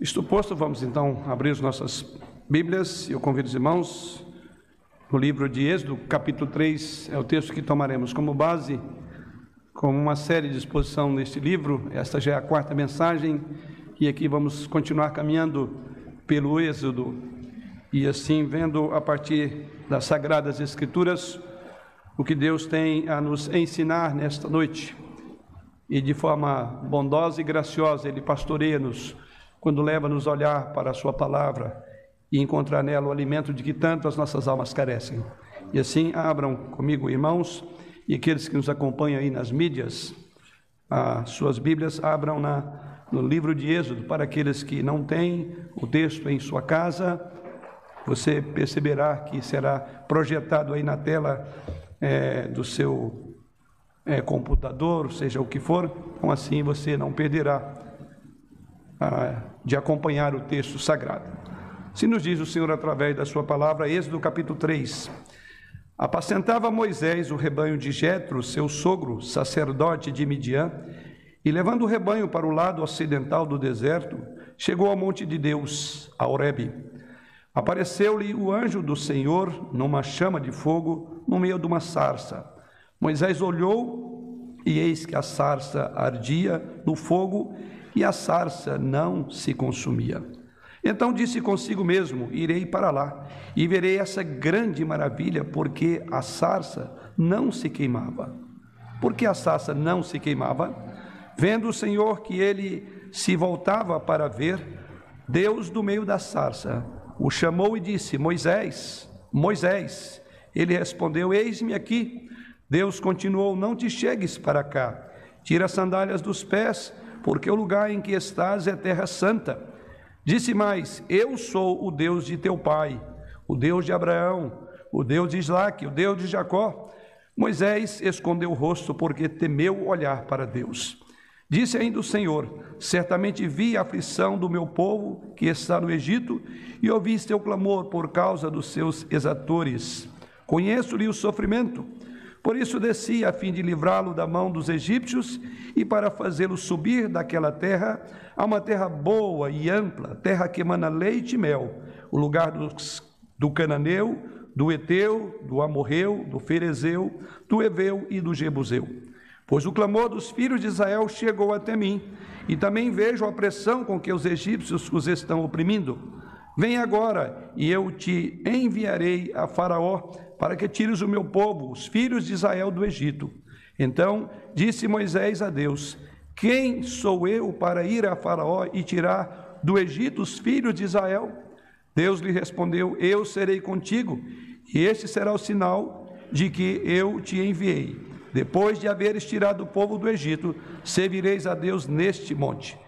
Isto posto, vamos então abrir as nossas Bíblias. Eu convido os irmãos no livro de Êxodo, capítulo 3, é o texto que tomaremos como base, como uma série de exposição neste livro. Esta já é a quarta mensagem e aqui vamos continuar caminhando pelo Êxodo e assim vendo a partir das Sagradas Escrituras o que Deus tem a nos ensinar nesta noite. E de forma bondosa e graciosa, Ele pastoreia-nos quando leva-nos a olhar para a Sua palavra e encontrar nela o alimento de que tanto as nossas almas carecem. E assim, abram comigo, irmãos, e aqueles que nos acompanham aí nas mídias, as suas Bíblias, abram na, no livro de Êxodo, para aqueles que não têm o texto em sua casa, você perceberá que será projetado aí na tela é, do seu é, computador, seja o que for, então assim você não perderá ah, de acompanhar o texto sagrado. Se nos diz o Senhor através da sua palavra, Êxodo capítulo 3. Apacentava Moisés o rebanho de Jetro, seu sogro, sacerdote de Midian, e levando o rebanho para o lado ocidental do deserto, chegou ao monte de Deus, a Horebe. Apareceu-lhe o anjo do Senhor numa chama de fogo no meio de uma sarça. Moisés olhou e eis que a sarça ardia no fogo e a sarça não se consumia. Então disse consigo mesmo: Irei para lá e verei essa grande maravilha, porque a sarça não se queimava. Porque a sarça não se queimava? Vendo o Senhor que ele se voltava para ver, Deus do meio da sarça o chamou e disse: Moisés, Moisés. Ele respondeu: Eis-me aqui. Deus continuou: Não te chegues para cá. Tira as sandálias dos pés, porque o lugar em que estás é terra santa. Disse mais: Eu sou o Deus de teu pai, o Deus de Abraão, o Deus de Isaac, o Deus de Jacó. Moisés escondeu o rosto porque temeu olhar para Deus. Disse ainda o Senhor: Certamente vi a aflição do meu povo que está no Egito e ouvi seu clamor por causa dos seus exatores. Conheço-lhe o sofrimento por isso desci a fim de livrá-lo da mão dos egípcios e para fazê-lo subir daquela terra a uma terra boa e ampla, terra que emana leite e mel, o lugar dos, do cananeu, do eteu, do amorreu, do ferezeu, do eveu e do jebuseu. Pois o clamor dos filhos de Israel chegou até mim, e também vejo a opressão com que os egípcios os estão oprimindo. Vem agora, e eu te enviarei a Faraó para que tires o meu povo, os filhos de Israel, do Egito. Então disse Moisés a Deus: Quem sou eu para ir a Faraó e tirar do Egito os filhos de Israel? Deus lhe respondeu: Eu serei contigo, e este será o sinal de que eu te enviei. Depois de haveres tirado o povo do Egito, servireis a Deus neste monte.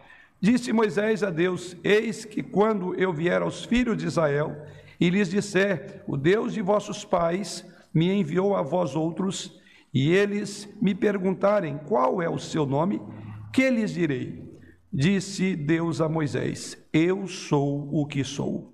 Disse Moisés a Deus: Eis que quando eu vier aos filhos de Israel e lhes disser: O Deus de vossos pais me enviou a vós outros, e eles me perguntarem qual é o seu nome, que lhes direi? Disse Deus a Moisés: Eu sou o que sou.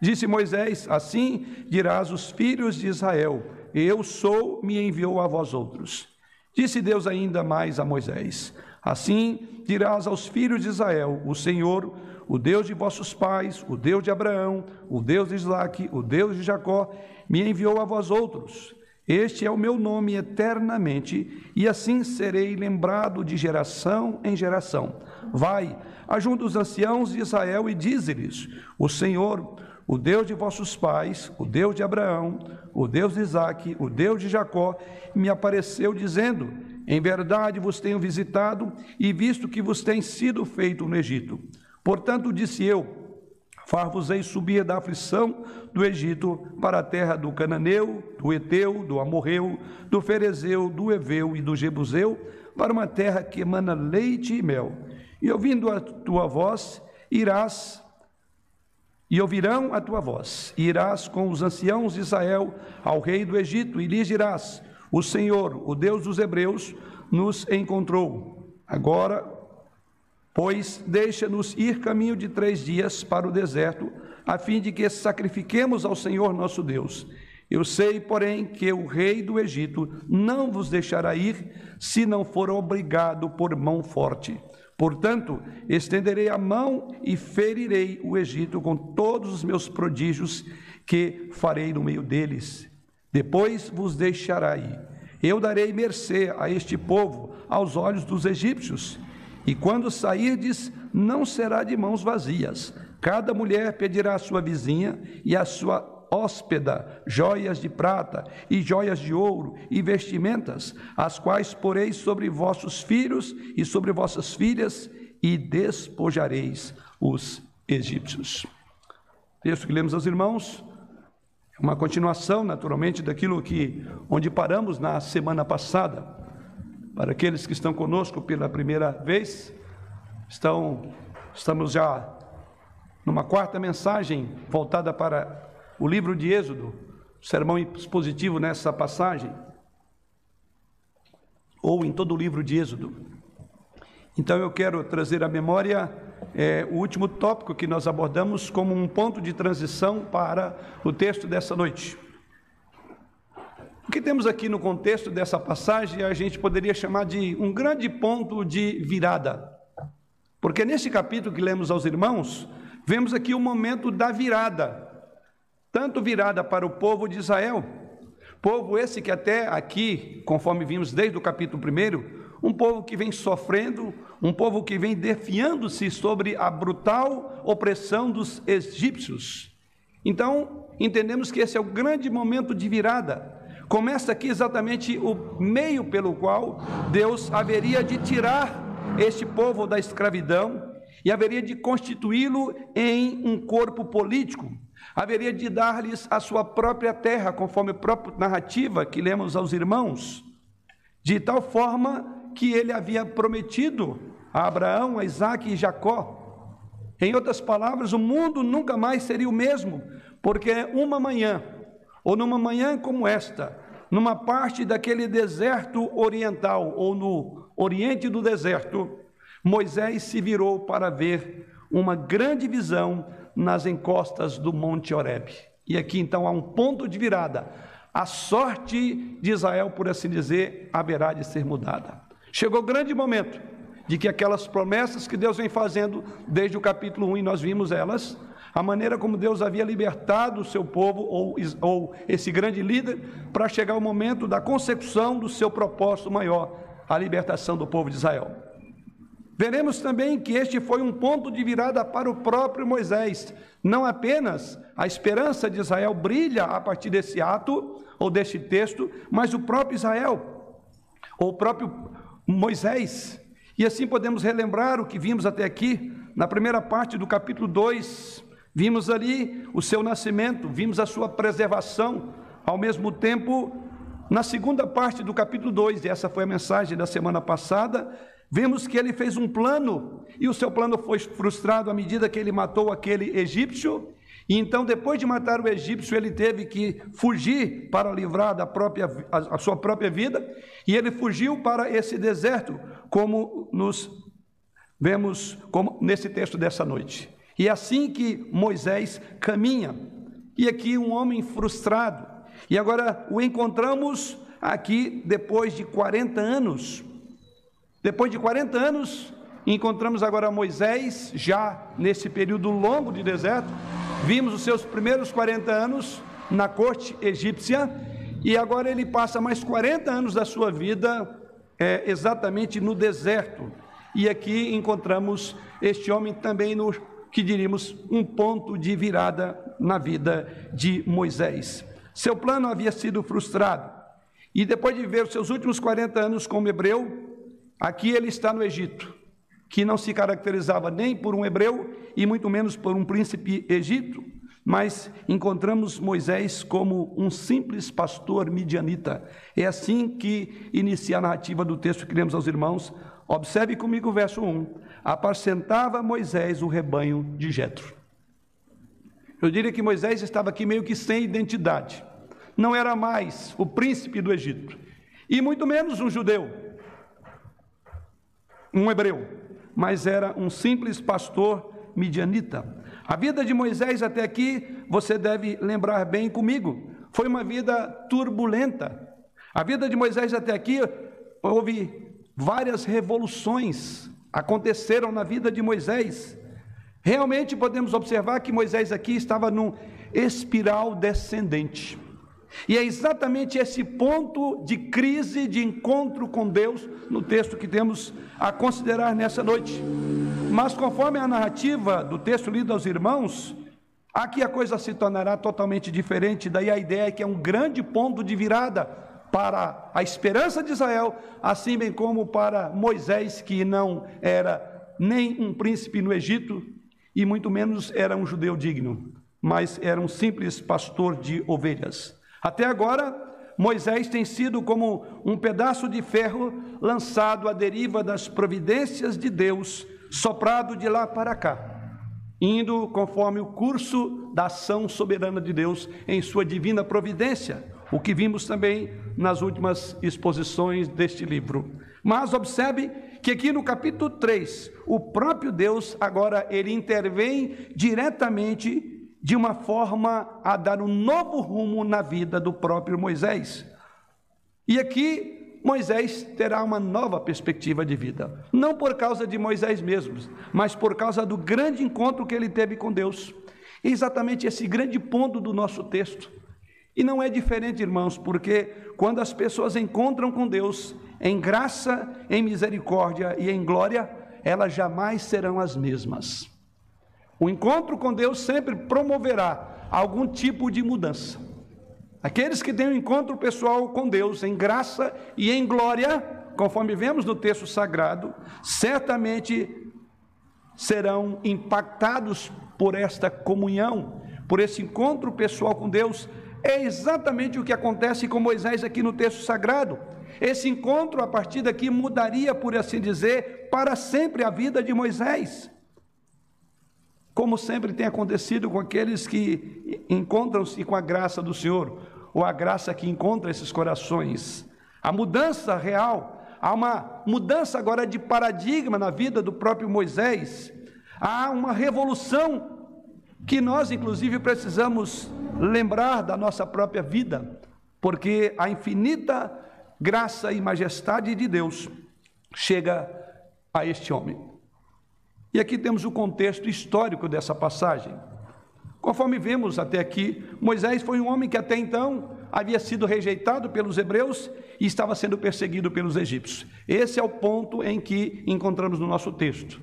Disse Moisés: Assim dirás os filhos de Israel: Eu sou, me enviou a vós outros. Disse Deus ainda mais a Moisés: Assim dirás aos filhos de Israel: O Senhor, o Deus de vossos pais, o Deus de Abraão, o Deus de Isaac, o Deus de Jacó, me enviou a vós outros. Este é o meu nome eternamente, e assim serei lembrado de geração em geração. Vai, ajunta os anciãos de Israel e dize-lhes: O Senhor, o Deus de vossos pais, o Deus de Abraão, o Deus de Isaac, o Deus de Jacó, me apareceu dizendo: Em verdade vos tenho visitado e visto que vos tem sido feito no Egito. Portanto, disse eu: Far-vos-ei subir da aflição do Egito para a terra do Cananeu, do Eteu, do Amorreu, do Ferezeu, do Eveu e do Jebuseu, para uma terra que emana leite e mel. E ouvindo a tua voz, irás e ouvirão a tua voz, e irás com os anciãos de Israel ao rei do Egito, e lhes dirás: O Senhor, o Deus dos Hebreus, nos encontrou. Agora Pois deixa-nos ir caminho de três dias para o deserto, a fim de que sacrifiquemos ao Senhor nosso Deus. Eu sei, porém, que o rei do Egito não vos deixará ir, se não for obrigado por mão forte. Portanto, estenderei a mão e ferirei o Egito com todos os meus prodígios que farei no meio deles. Depois vos deixarei. Eu darei mercê a este povo aos olhos dos egípcios. E quando sairdes, não será de mãos vazias. Cada mulher pedirá à sua vizinha e à sua hóspeda joias de prata e joias de ouro e vestimentas, as quais poreis sobre vossos filhos e sobre vossas filhas e despojareis os egípcios. Texto que lemos aos irmãos, uma continuação, naturalmente, daquilo que onde paramos na semana passada. Para aqueles que estão conosco pela primeira vez, estão estamos já numa quarta mensagem voltada para o livro de Êxodo, sermão expositivo nessa passagem, ou em todo o livro de Êxodo. Então eu quero trazer à memória é, o último tópico que nós abordamos como um ponto de transição para o texto dessa noite. O que temos aqui no contexto dessa passagem a gente poderia chamar de um grande ponto de virada. Porque nesse capítulo que lemos aos irmãos, vemos aqui o momento da virada tanto virada para o povo de Israel, povo esse que até aqui, conforme vimos desde o capítulo 1, um povo que vem sofrendo, um povo que vem defiando-se sobre a brutal opressão dos egípcios. Então, entendemos que esse é o grande momento de virada. Começa aqui exatamente o meio pelo qual Deus haveria de tirar este povo da escravidão e haveria de constituí-lo em um corpo político, haveria de dar-lhes a sua própria terra, conforme a própria narrativa que lemos aos irmãos, de tal forma que ele havia prometido a Abraão, a Isaac e Jacó. Em outras palavras, o mundo nunca mais seria o mesmo, porque uma manhã, ou numa manhã como esta, numa parte daquele deserto oriental, ou no oriente do deserto, Moisés se virou para ver uma grande visão nas encostas do Monte Horeb. E aqui então há um ponto de virada. A sorte de Israel, por assim dizer, haverá de ser mudada. Chegou o grande momento de que aquelas promessas que Deus vem fazendo desde o capítulo 1, e nós vimos elas, a maneira como Deus havia libertado o seu povo, ou, ou esse grande líder, para chegar o momento da concepção do seu propósito maior, a libertação do povo de Israel. Veremos também que este foi um ponto de virada para o próprio Moisés. Não apenas a esperança de Israel brilha a partir desse ato ou deste texto, mas o próprio Israel, ou o próprio Moisés. E assim podemos relembrar o que vimos até aqui, na primeira parte do capítulo 2. Vimos ali o seu nascimento, vimos a sua preservação, ao mesmo tempo, na segunda parte do capítulo 2, e essa foi a mensagem da semana passada, Vemos que ele fez um plano e o seu plano foi frustrado à medida que ele matou aquele egípcio. E então, depois de matar o egípcio, ele teve que fugir para livrar da própria, a, a sua própria vida. E ele fugiu para esse deserto, como nos vemos como nesse texto dessa noite. E é assim que Moisés caminha. E aqui um homem frustrado. E agora o encontramos aqui depois de 40 anos depois de 40 anos, encontramos agora Moisés, já nesse período longo de deserto. Vimos os seus primeiros 40 anos na corte egípcia, e agora ele passa mais 40 anos da sua vida é, exatamente no deserto. E aqui encontramos este homem também no que diríamos um ponto de virada na vida de Moisés. Seu plano havia sido frustrado. E depois de ver seus últimos 40 anos como hebreu, Aqui ele está no Egito, que não se caracterizava nem por um hebreu e muito menos por um príncipe egito, mas encontramos Moisés como um simples pastor midianita. É assim que inicia a narrativa do texto que lemos aos irmãos. Observe comigo o verso 1. Apacentava Moisés o rebanho de Jetro. Eu diria que Moisés estava aqui meio que sem identidade. Não era mais o príncipe do Egito, e muito menos um judeu um hebreu, mas era um simples pastor midianita. A vida de Moisés até aqui, você deve lembrar bem comigo, foi uma vida turbulenta. A vida de Moisés até aqui houve várias revoluções aconteceram na vida de Moisés. Realmente podemos observar que Moisés aqui estava num espiral descendente. E é exatamente esse ponto de crise, de encontro com Deus, no texto que temos a considerar nessa noite. Mas conforme a narrativa do texto lido aos irmãos, aqui a coisa se tornará totalmente diferente. Daí a ideia é que é um grande ponto de virada para a esperança de Israel, assim bem como para Moisés, que não era nem um príncipe no Egito e muito menos era um judeu digno, mas era um simples pastor de ovelhas. Até agora, Moisés tem sido como um pedaço de ferro lançado à deriva das providências de Deus, soprado de lá para cá, indo conforme o curso da ação soberana de Deus em sua divina providência, o que vimos também nas últimas exposições deste livro. Mas observe que aqui no capítulo 3, o próprio Deus agora ele intervém diretamente de uma forma a dar um novo rumo na vida do próprio Moisés. E aqui Moisés terá uma nova perspectiva de vida, não por causa de Moisés mesmo, mas por causa do grande encontro que ele teve com Deus. Exatamente esse grande ponto do nosso texto. E não é diferente, irmãos, porque quando as pessoas encontram com Deus em graça, em misericórdia e em glória, elas jamais serão as mesmas. O encontro com Deus sempre promoverá algum tipo de mudança. Aqueles que têm um encontro pessoal com Deus em graça e em glória, conforme vemos no texto sagrado, certamente serão impactados por esta comunhão, por esse encontro pessoal com Deus. É exatamente o que acontece com Moisés aqui no texto sagrado. Esse encontro, a partir daqui, mudaria, por assim dizer, para sempre a vida de Moisés como sempre tem acontecido com aqueles que encontram-se com a graça do Senhor, ou a graça que encontra esses corações. A mudança real, há uma mudança agora de paradigma na vida do próprio Moisés, há uma revolução que nós, inclusive, precisamos lembrar da nossa própria vida, porque a infinita graça e majestade de Deus chega a este homem. E aqui temos o contexto histórico dessa passagem. Conforme vemos até aqui, Moisés foi um homem que até então havia sido rejeitado pelos hebreus e estava sendo perseguido pelos egípcios. Esse é o ponto em que encontramos no nosso texto,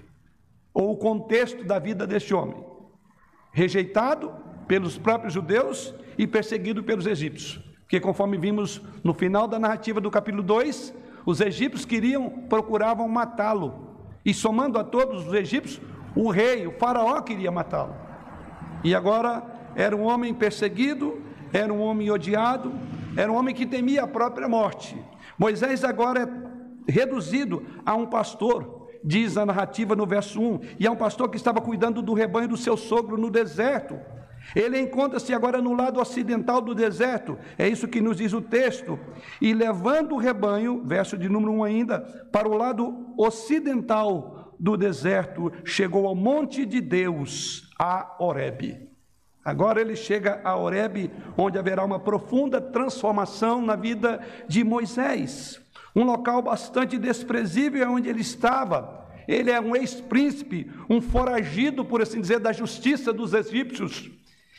ou o contexto da vida deste homem. Rejeitado pelos próprios judeus e perseguido pelos egípcios. Porque conforme vimos no final da narrativa do capítulo 2, os egípcios queriam, procuravam matá-lo, e somando a todos os egípcios, o rei, o faraó queria matá-lo. E agora era um homem perseguido, era um homem odiado, era um homem que temia a própria morte. Moisés agora é reduzido a um pastor, diz a narrativa no verso 1, e é um pastor que estava cuidando do rebanho do seu sogro no deserto. Ele encontra-se agora no lado ocidental do deserto, é isso que nos diz o texto. E levando o rebanho, verso de número 1 ainda, para o lado ocidental do deserto, chegou ao monte de Deus, a Horebe. Agora ele chega a Horebe, onde haverá uma profunda transformação na vida de Moisés. Um local bastante desprezível é onde ele estava. Ele é um ex-príncipe, um foragido, por assim dizer, da justiça dos egípcios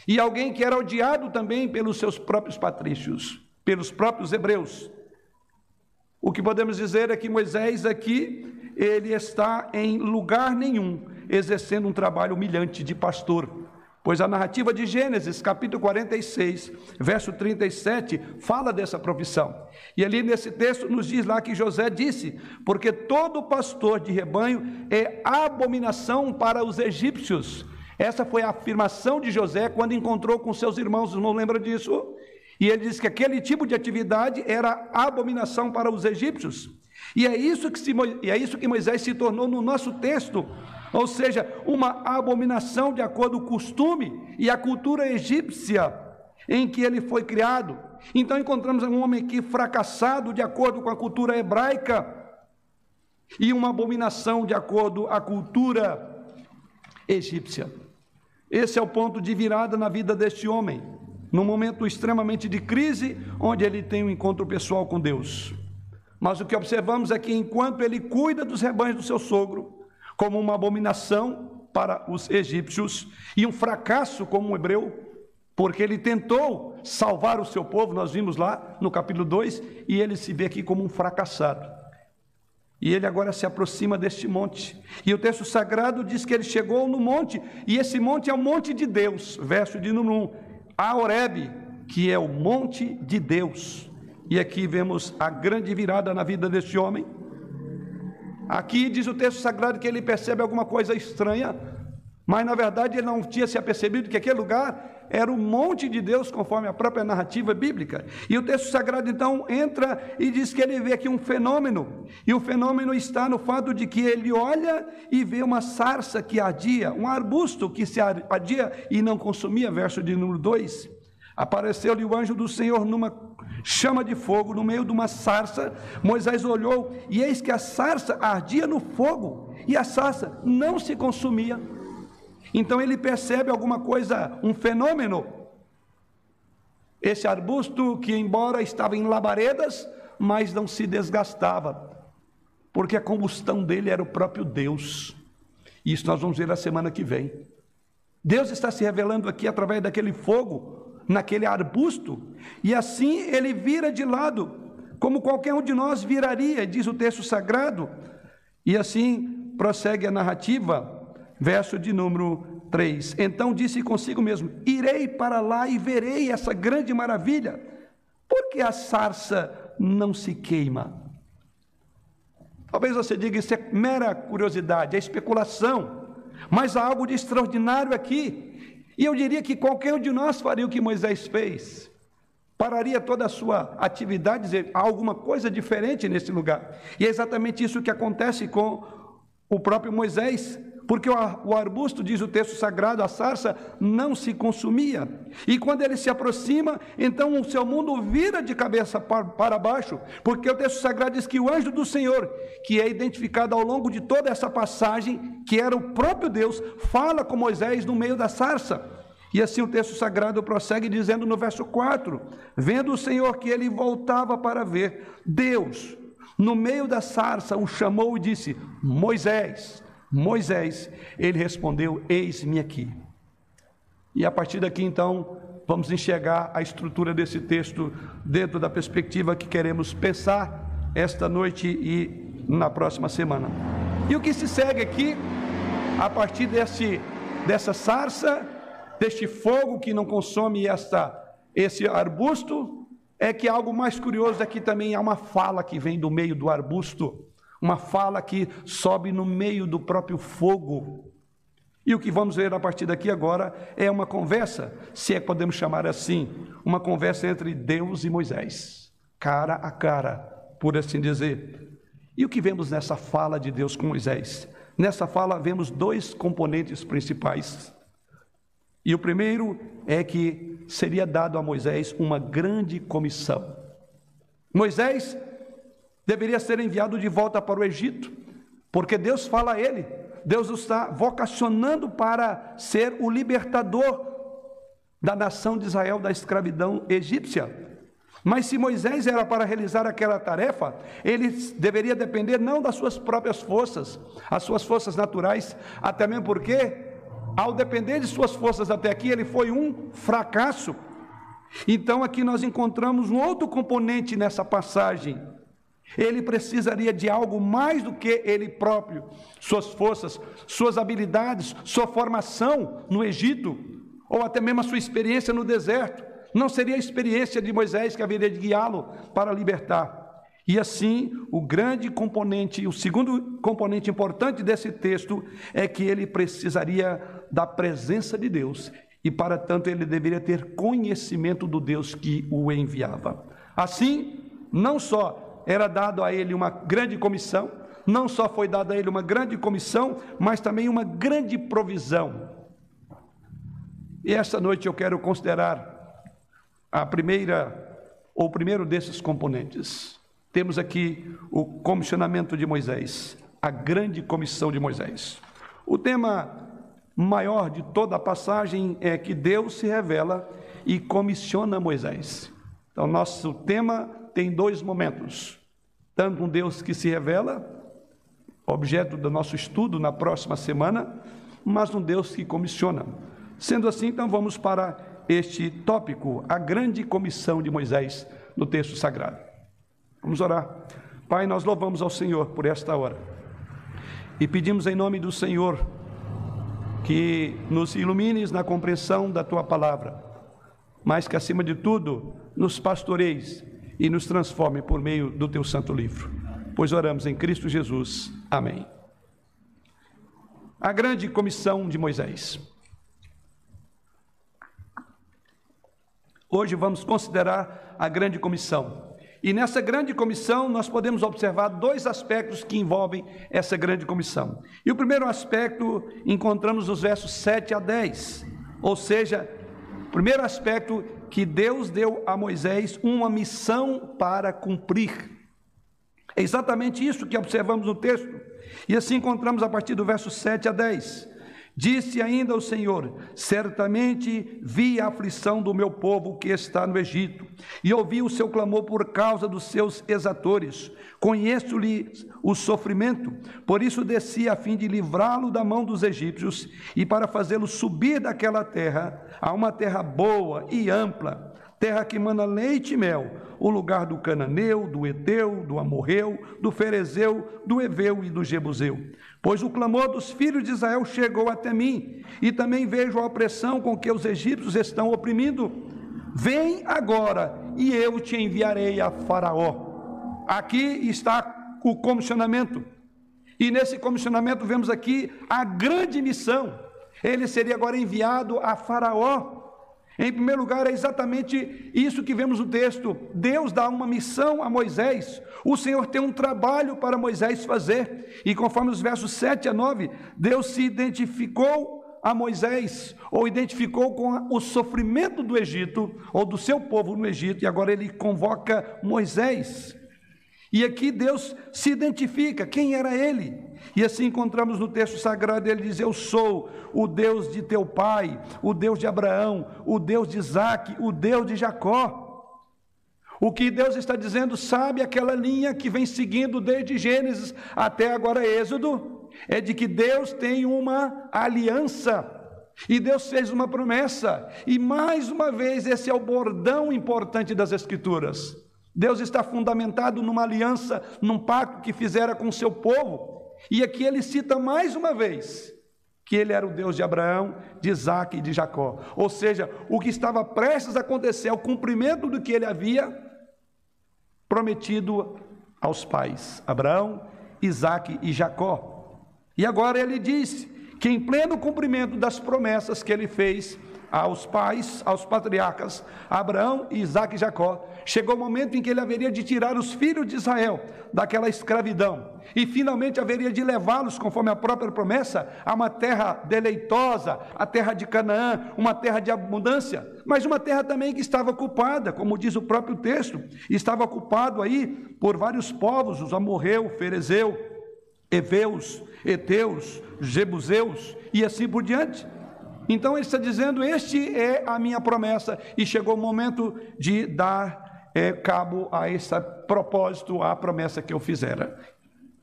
e alguém que era odiado também pelos seus próprios patrícios, pelos próprios hebreus. O que podemos dizer é que Moisés aqui, ele está em lugar nenhum, exercendo um trabalho humilhante de pastor. Pois a narrativa de Gênesis, capítulo 46, verso 37, fala dessa profissão. E ali nesse texto nos diz lá que José disse: Porque todo pastor de rebanho é abominação para os egípcios, essa foi a afirmação de José quando encontrou com seus irmãos, os irmãos lembram disso? E ele disse que aquele tipo de atividade era abominação para os egípcios. E é isso que, se, é isso que Moisés se tornou no nosso texto, ou seja, uma abominação de acordo com o costume e a cultura egípcia em que ele foi criado. Então encontramos um homem aqui fracassado de acordo com a cultura hebraica e uma abominação de acordo com a cultura egípcia. Esse é o ponto de virada na vida deste homem, num momento extremamente de crise, onde ele tem um encontro pessoal com Deus. Mas o que observamos é que enquanto ele cuida dos rebanhos do seu sogro, como uma abominação para os egípcios e um fracasso como um hebreu, porque ele tentou salvar o seu povo, nós vimos lá no capítulo 2, e ele se vê aqui como um fracassado. E ele agora se aproxima deste monte. E o texto sagrado diz que ele chegou no monte, e esse monte é o monte de Deus, verso de 1. A Oreb, que é o monte de Deus. E aqui vemos a grande virada na vida deste homem. Aqui diz o texto sagrado que ele percebe alguma coisa estranha, mas na verdade ele não tinha se apercebido que aquele lugar era o monte de Deus, conforme a própria narrativa bíblica. E o texto sagrado então entra e diz que ele vê aqui um fenômeno, e o fenômeno está no fato de que ele olha e vê uma sarça que ardia, um arbusto que se ardia e não consumia, verso de número 2. Apareceu-lhe o anjo do Senhor numa chama de fogo no meio de uma sarça. Moisés olhou e eis que a sarça ardia no fogo e a sarça não se consumia. Então ele percebe alguma coisa, um fenômeno. Esse arbusto que, embora estava em labaredas, mas não se desgastava, porque a combustão dele era o próprio Deus. Isso nós vamos ver na semana que vem. Deus está se revelando aqui através daquele fogo, naquele arbusto, e assim ele vira de lado, como qualquer um de nós viraria, diz o texto sagrado, e assim prossegue a narrativa verso de número 3. Então disse consigo mesmo: Irei para lá e verei essa grande maravilha, porque a sarça não se queima. Talvez você diga isso é mera curiosidade, é especulação, mas há algo de extraordinário aqui. E eu diria que qualquer um de nós faria o que Moisés fez. Pararia toda a sua atividade, dizer há alguma coisa diferente nesse lugar. E é exatamente isso que acontece com o próprio Moisés porque o arbusto, diz o texto sagrado, a sarça não se consumia. E quando ele se aproxima, então o seu mundo vira de cabeça para baixo, porque o texto sagrado diz que o anjo do Senhor, que é identificado ao longo de toda essa passagem, que era o próprio Deus, fala com Moisés no meio da sarça. E assim o texto sagrado prossegue dizendo no verso 4: Vendo o Senhor que ele voltava para ver, Deus, no meio da sarça, o chamou e disse: Moisés. Moisés, ele respondeu: Eis-me aqui. E a partir daqui, então, vamos enxergar a estrutura desse texto dentro da perspectiva que queremos pensar esta noite e na próxima semana. E o que se segue aqui, a partir desse, dessa sarça, deste fogo que não consome esta, esse arbusto, é que algo mais curioso é que também há uma fala que vem do meio do arbusto uma fala que sobe no meio do próprio fogo. E o que vamos ver a partir daqui agora é uma conversa, se é que podemos chamar assim, uma conversa entre Deus e Moisés, cara a cara, por assim dizer. E o que vemos nessa fala de Deus com Moisés? Nessa fala vemos dois componentes principais. E o primeiro é que seria dado a Moisés uma grande comissão. Moisés deveria ser enviado de volta para o Egito, porque Deus fala a ele, Deus o está vocacionando para ser o libertador da nação de Israel da escravidão egípcia. Mas se Moisés era para realizar aquela tarefa, ele deveria depender não das suas próprias forças, as suas forças naturais, até mesmo porque, ao depender de suas forças até aqui, ele foi um fracasso. Então aqui nós encontramos um outro componente nessa passagem, ele precisaria de algo mais do que ele próprio, suas forças, suas habilidades, sua formação no Egito, ou até mesmo a sua experiência no deserto. Não seria a experiência de Moisés que haveria de guiá-lo para libertar. E assim, o grande componente, o segundo componente importante desse texto é que ele precisaria da presença de Deus e, para tanto, ele deveria ter conhecimento do Deus que o enviava. Assim, não só era dado a ele uma grande comissão, não só foi dada a ele uma grande comissão, mas também uma grande provisão. E esta noite eu quero considerar a primeira, ou o primeiro desses componentes. Temos aqui o comissionamento de Moisés, a grande comissão de Moisés. O tema maior de toda a passagem é que Deus se revela e comissiona Moisés. Então, nosso tema tem dois momentos: tanto um Deus que se revela objeto do nosso estudo na próxima semana, mas um Deus que comissiona. Sendo assim, então vamos para este tópico, a grande comissão de Moisés no texto sagrado. Vamos orar. Pai, nós louvamos ao Senhor por esta hora e pedimos em nome do Senhor que nos ilumines na compreensão da tua palavra, mas que acima de tudo nos pastoreis e nos transforme por meio do teu santo livro. Pois oramos em Cristo Jesus. Amém. A grande comissão de Moisés. Hoje vamos considerar a grande comissão. E nessa grande comissão nós podemos observar dois aspectos que envolvem essa grande comissão. E o primeiro aspecto encontramos nos versos 7 a 10. Ou seja, o primeiro aspecto que Deus deu a Moisés uma missão para cumprir. É exatamente isso que observamos no texto. E assim encontramos a partir do verso 7 a 10. Disse ainda o Senhor: Certamente vi a aflição do meu povo que está no Egito, e ouvi o seu clamor por causa dos seus exatores. Conheço-lhe o sofrimento, por isso desci a fim de livrá-lo da mão dos egípcios e para fazê-lo subir daquela terra a uma terra boa e ampla, terra que mana leite e mel, o lugar do cananeu, do eteu, do amorreu, do ferezeu, do eveu e do jebuseu Pois o clamor dos filhos de Israel chegou até mim, e também vejo a opressão com que os egípcios estão oprimindo. Vem agora, e eu te enviarei a Faraó. Aqui está o comissionamento. E nesse comissionamento vemos aqui a grande missão. Ele seria agora enviado a Faraó. Em primeiro lugar, é exatamente isso que vemos no texto. Deus dá uma missão a Moisés. O Senhor tem um trabalho para Moisés fazer. E conforme os versos 7 a 9, Deus se identificou a Moisés, ou identificou com o sofrimento do Egito, ou do seu povo no Egito, e agora ele convoca Moisés. E aqui Deus se identifica, quem era ele? E assim encontramos no texto sagrado, ele diz: Eu sou o Deus de teu pai, o Deus de Abraão, o Deus de Isaac, o Deus de Jacó. O que Deus está dizendo, sabe aquela linha que vem seguindo desde Gênesis até agora Êxodo? É de que Deus tem uma aliança. E Deus fez uma promessa, e mais uma vez, esse é o bordão importante das Escrituras. Deus está fundamentado numa aliança, num pacto que fizera com seu povo, e aqui ele cita mais uma vez que ele era o Deus de Abraão, de Isaac e de Jacó. Ou seja, o que estava prestes a acontecer é o cumprimento do que ele havia prometido aos pais, Abraão, Isaac e Jacó. E agora ele diz que em pleno cumprimento das promessas que ele fez aos pais, aos patriarcas, Abraão, Isaac e Jacó, chegou o momento em que ele haveria de tirar os filhos de Israel daquela escravidão. E finalmente haveria de levá-los, conforme a própria promessa, a uma terra deleitosa, a terra de Canaã, uma terra de abundância, mas uma terra também que estava ocupada, como diz o próprio texto, estava ocupado aí por vários povos, os amorreu, ferezeu, heveus, eteus, jebuseus e assim por diante. Então ele está dizendo: Este é a minha promessa, e chegou o momento de dar é, cabo a esse propósito, à promessa que eu fizera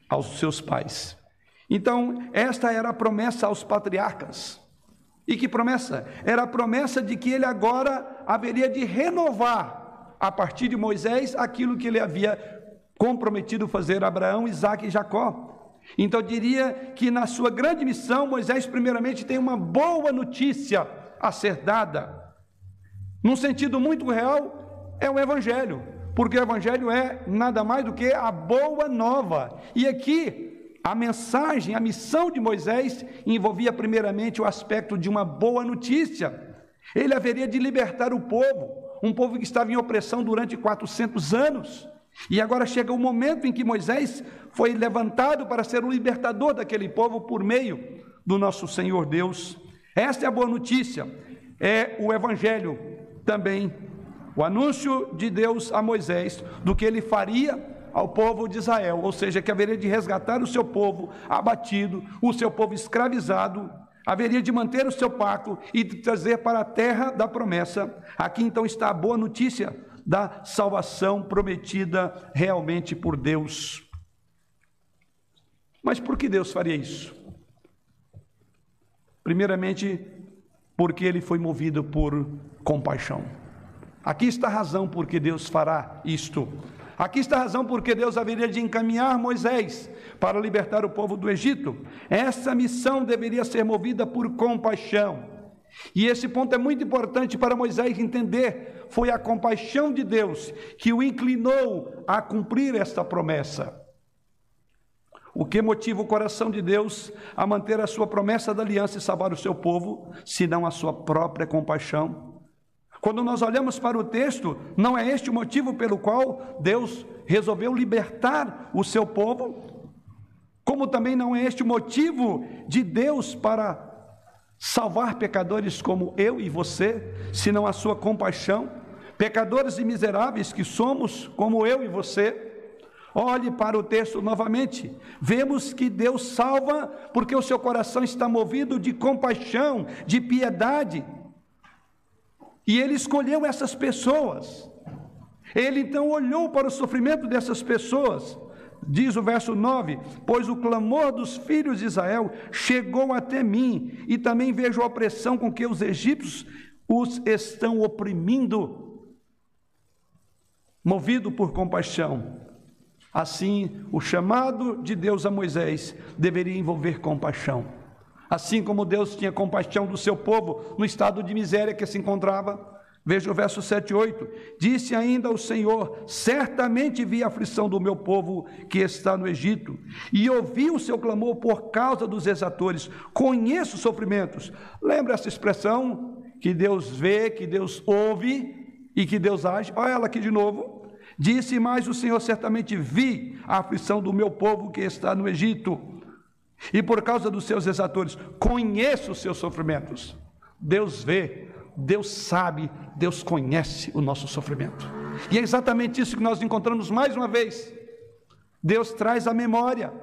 aos seus pais. Então, esta era a promessa aos patriarcas. E que promessa? Era a promessa de que ele agora haveria de renovar, a partir de Moisés, aquilo que ele havia comprometido fazer a Abraão, Isaac e Jacó. Então eu diria que na sua grande missão, Moisés, primeiramente, tem uma boa notícia a ser dada. Num sentido muito real, é o Evangelho, porque o Evangelho é nada mais do que a boa nova. E aqui, a mensagem, a missão de Moisés envolvia primeiramente o aspecto de uma boa notícia. Ele haveria de libertar o povo, um povo que estava em opressão durante 400 anos. E agora chega o momento em que Moisés foi levantado para ser o libertador daquele povo por meio do nosso Senhor Deus. Esta é a boa notícia, é o Evangelho também, o anúncio de Deus a Moisés do que ele faria ao povo de Israel, ou seja, que haveria de resgatar o seu povo abatido, o seu povo escravizado, haveria de manter o seu pacto e de trazer para a terra da promessa. Aqui então está a boa notícia da salvação prometida realmente por Deus. Mas por que Deus faria isso? Primeiramente, porque ele foi movido por compaixão. Aqui está a razão por que Deus fará isto. Aqui está a razão por que Deus haveria de encaminhar Moisés para libertar o povo do Egito. Essa missão deveria ser movida por compaixão. E esse ponto é muito importante para Moisés entender. Foi a compaixão de Deus que o inclinou a cumprir esta promessa. O que motiva o coração de Deus a manter a sua promessa da aliança e salvar o seu povo, senão a sua própria compaixão? Quando nós olhamos para o texto, não é este o motivo pelo qual Deus resolveu libertar o seu povo, como também não é este o motivo de Deus para salvar pecadores como eu e você, senão a sua compaixão, pecadores e miseráveis que somos, como eu e você. Olhe para o texto novamente. Vemos que Deus salva porque o seu coração está movido de compaixão, de piedade. E ele escolheu essas pessoas. Ele então olhou para o sofrimento dessas pessoas Diz o verso 9: Pois o clamor dos filhos de Israel chegou até mim, e também vejo a opressão com que os egípcios os estão oprimindo. Movido por compaixão. Assim, o chamado de Deus a Moisés deveria envolver compaixão. Assim como Deus tinha compaixão do seu povo no estado de miséria que se encontrava, Veja o verso 7 e 8. Disse ainda o Senhor: Certamente vi a aflição do meu povo que está no Egito, e ouvi o seu clamor por causa dos exatores. Conheço os sofrimentos. Lembra essa expressão que Deus vê, que Deus ouve e que Deus age? Olha ela aqui de novo. Disse mais o Senhor: Certamente vi a aflição do meu povo que está no Egito, e por causa dos seus exatores, conheço os seus sofrimentos. Deus vê, Deus sabe, Deus conhece o nosso sofrimento. E é exatamente isso que nós encontramos mais uma vez. Deus traz à memória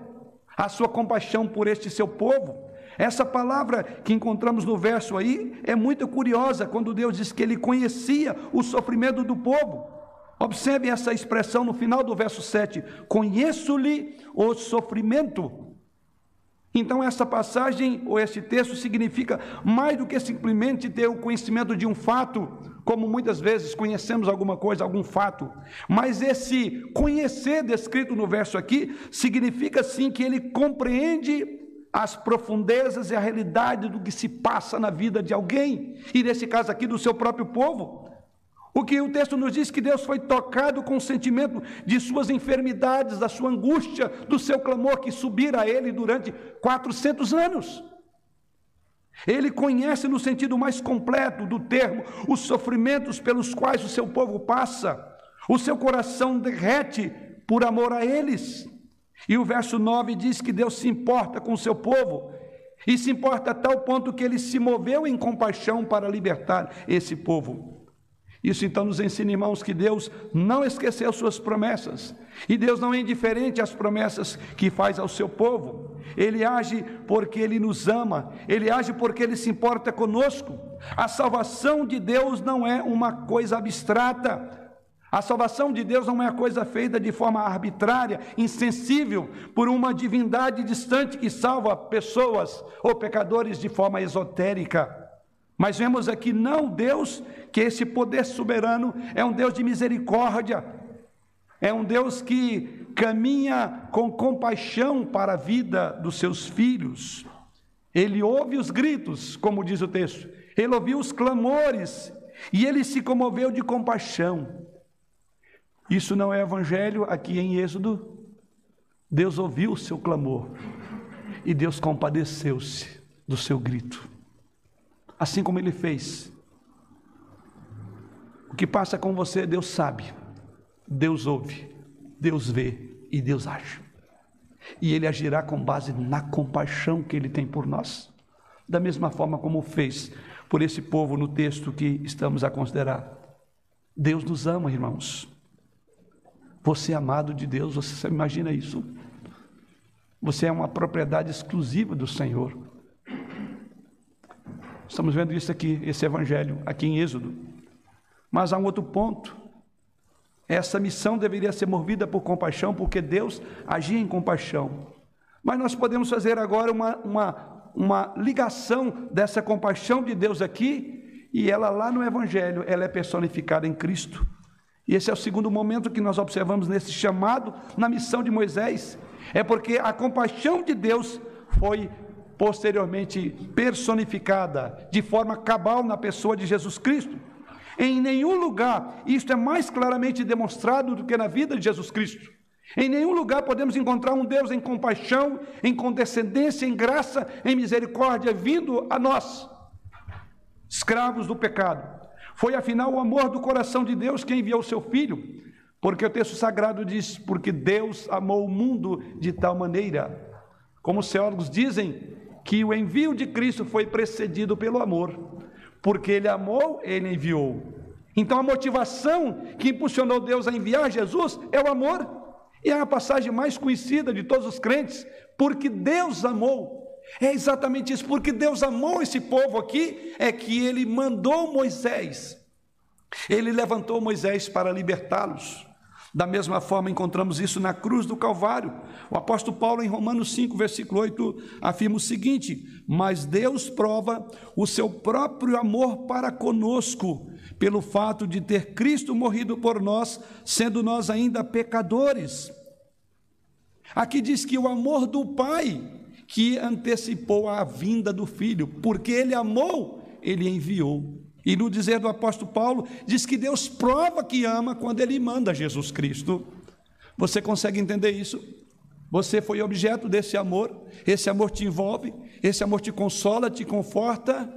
a sua compaixão por este seu povo. Essa palavra que encontramos no verso aí é muito curiosa quando Deus diz que ele conhecia o sofrimento do povo. Observe essa expressão no final do verso 7: Conheço-lhe o sofrimento então, essa passagem ou esse texto significa mais do que simplesmente ter o conhecimento de um fato, como muitas vezes conhecemos alguma coisa, algum fato, mas esse conhecer descrito no verso aqui significa sim que ele compreende as profundezas e a realidade do que se passa na vida de alguém, e nesse caso aqui do seu próprio povo. O que o texto nos diz que Deus foi tocado com o sentimento de suas enfermidades, da sua angústia, do seu clamor que subira a ele durante 400 anos. Ele conhece no sentido mais completo do termo os sofrimentos pelos quais o seu povo passa. O seu coração derrete por amor a eles. E o verso 9 diz que Deus se importa com o seu povo e se importa a tal ponto que ele se moveu em compaixão para libertar esse povo. Isso então nos ensina, irmãos, que Deus não esqueceu suas promessas. E Deus não é indiferente às promessas que faz ao seu povo. Ele age porque ele nos ama, ele age porque ele se importa conosco. A salvação de Deus não é uma coisa abstrata. A salvação de Deus não é uma coisa feita de forma arbitrária, insensível, por uma divindade distante que salva pessoas ou pecadores de forma esotérica. Mas vemos aqui não Deus, que esse poder soberano é um Deus de misericórdia, é um Deus que caminha com compaixão para a vida dos seus filhos. Ele ouve os gritos, como diz o texto, ele ouviu os clamores e ele se comoveu de compaixão. Isso não é evangelho aqui em Êxodo. Deus ouviu o seu clamor e Deus compadeceu-se do seu grito assim como ele fez. O que passa com você, Deus sabe, Deus ouve, Deus vê e Deus age. E ele agirá com base na compaixão que ele tem por nós, da mesma forma como fez por esse povo no texto que estamos a considerar. Deus nos ama, irmãos. Você é amado de Deus, você imagina isso? Você é uma propriedade exclusiva do Senhor. Estamos vendo isso aqui, esse evangelho, aqui em Êxodo. Mas há um outro ponto. Essa missão deveria ser movida por compaixão, porque Deus agia em compaixão. Mas nós podemos fazer agora uma, uma, uma ligação dessa compaixão de Deus aqui, e ela lá no Evangelho, ela é personificada em Cristo. E esse é o segundo momento que nós observamos nesse chamado na missão de Moisés. É porque a compaixão de Deus foi posteriormente personificada de forma cabal na pessoa de Jesus Cristo. Em nenhum lugar isto é mais claramente demonstrado do que na vida de Jesus Cristo. Em nenhum lugar podemos encontrar um Deus em compaixão, em condescendência, em graça, em misericórdia, vindo a nós, escravos do pecado. Foi afinal o amor do coração de Deus que enviou seu Filho, porque o texto sagrado diz: porque Deus amou o mundo de tal maneira. Como os teólogos dizem, que o envio de Cristo foi precedido pelo amor, porque ele amou, ele enviou. Então a motivação que impulsionou Deus a enviar Jesus é o amor. E é a passagem mais conhecida de todos os crentes, porque Deus amou. É exatamente isso, porque Deus amou esse povo aqui, é que ele mandou Moisés. Ele levantou Moisés para libertá-los. Da mesma forma, encontramos isso na cruz do Calvário. O apóstolo Paulo, em Romanos 5, versículo 8, afirma o seguinte: Mas Deus prova o seu próprio amor para conosco, pelo fato de ter Cristo morrido por nós, sendo nós ainda pecadores. Aqui diz que o amor do Pai que antecipou a vinda do Filho, porque ele amou, ele enviou. E no dizer do apóstolo Paulo, diz que Deus prova que ama quando ele manda Jesus Cristo. Você consegue entender isso? Você foi objeto desse amor, esse amor te envolve, esse amor te consola, te conforta.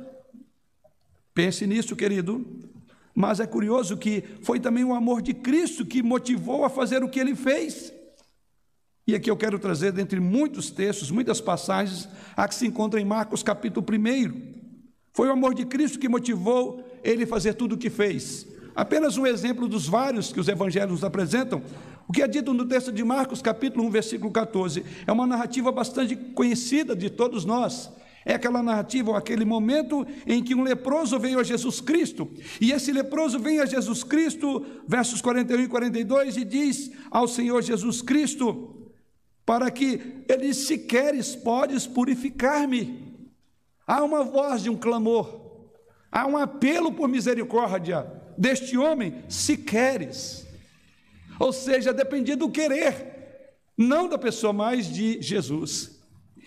Pense nisso, querido. Mas é curioso que foi também o amor de Cristo que motivou a fazer o que ele fez. E aqui eu quero trazer, dentre muitos textos, muitas passagens, a que se encontra em Marcos capítulo 1. Foi o amor de Cristo que motivou ele fazer tudo o que fez. Apenas um exemplo dos vários que os evangelhos nos apresentam. O que é dito no texto de Marcos, capítulo 1, versículo 14, é uma narrativa bastante conhecida de todos nós. É aquela narrativa, aquele momento em que um leproso veio a Jesus Cristo. E esse leproso vem a Jesus Cristo, versos 41 e 42, e diz ao Senhor Jesus Cristo, para que ele se queres, podes purificar-me. Há uma voz de um clamor, há um apelo por misericórdia deste homem, se queres. Ou seja, dependia do querer, não da pessoa, mas de Jesus.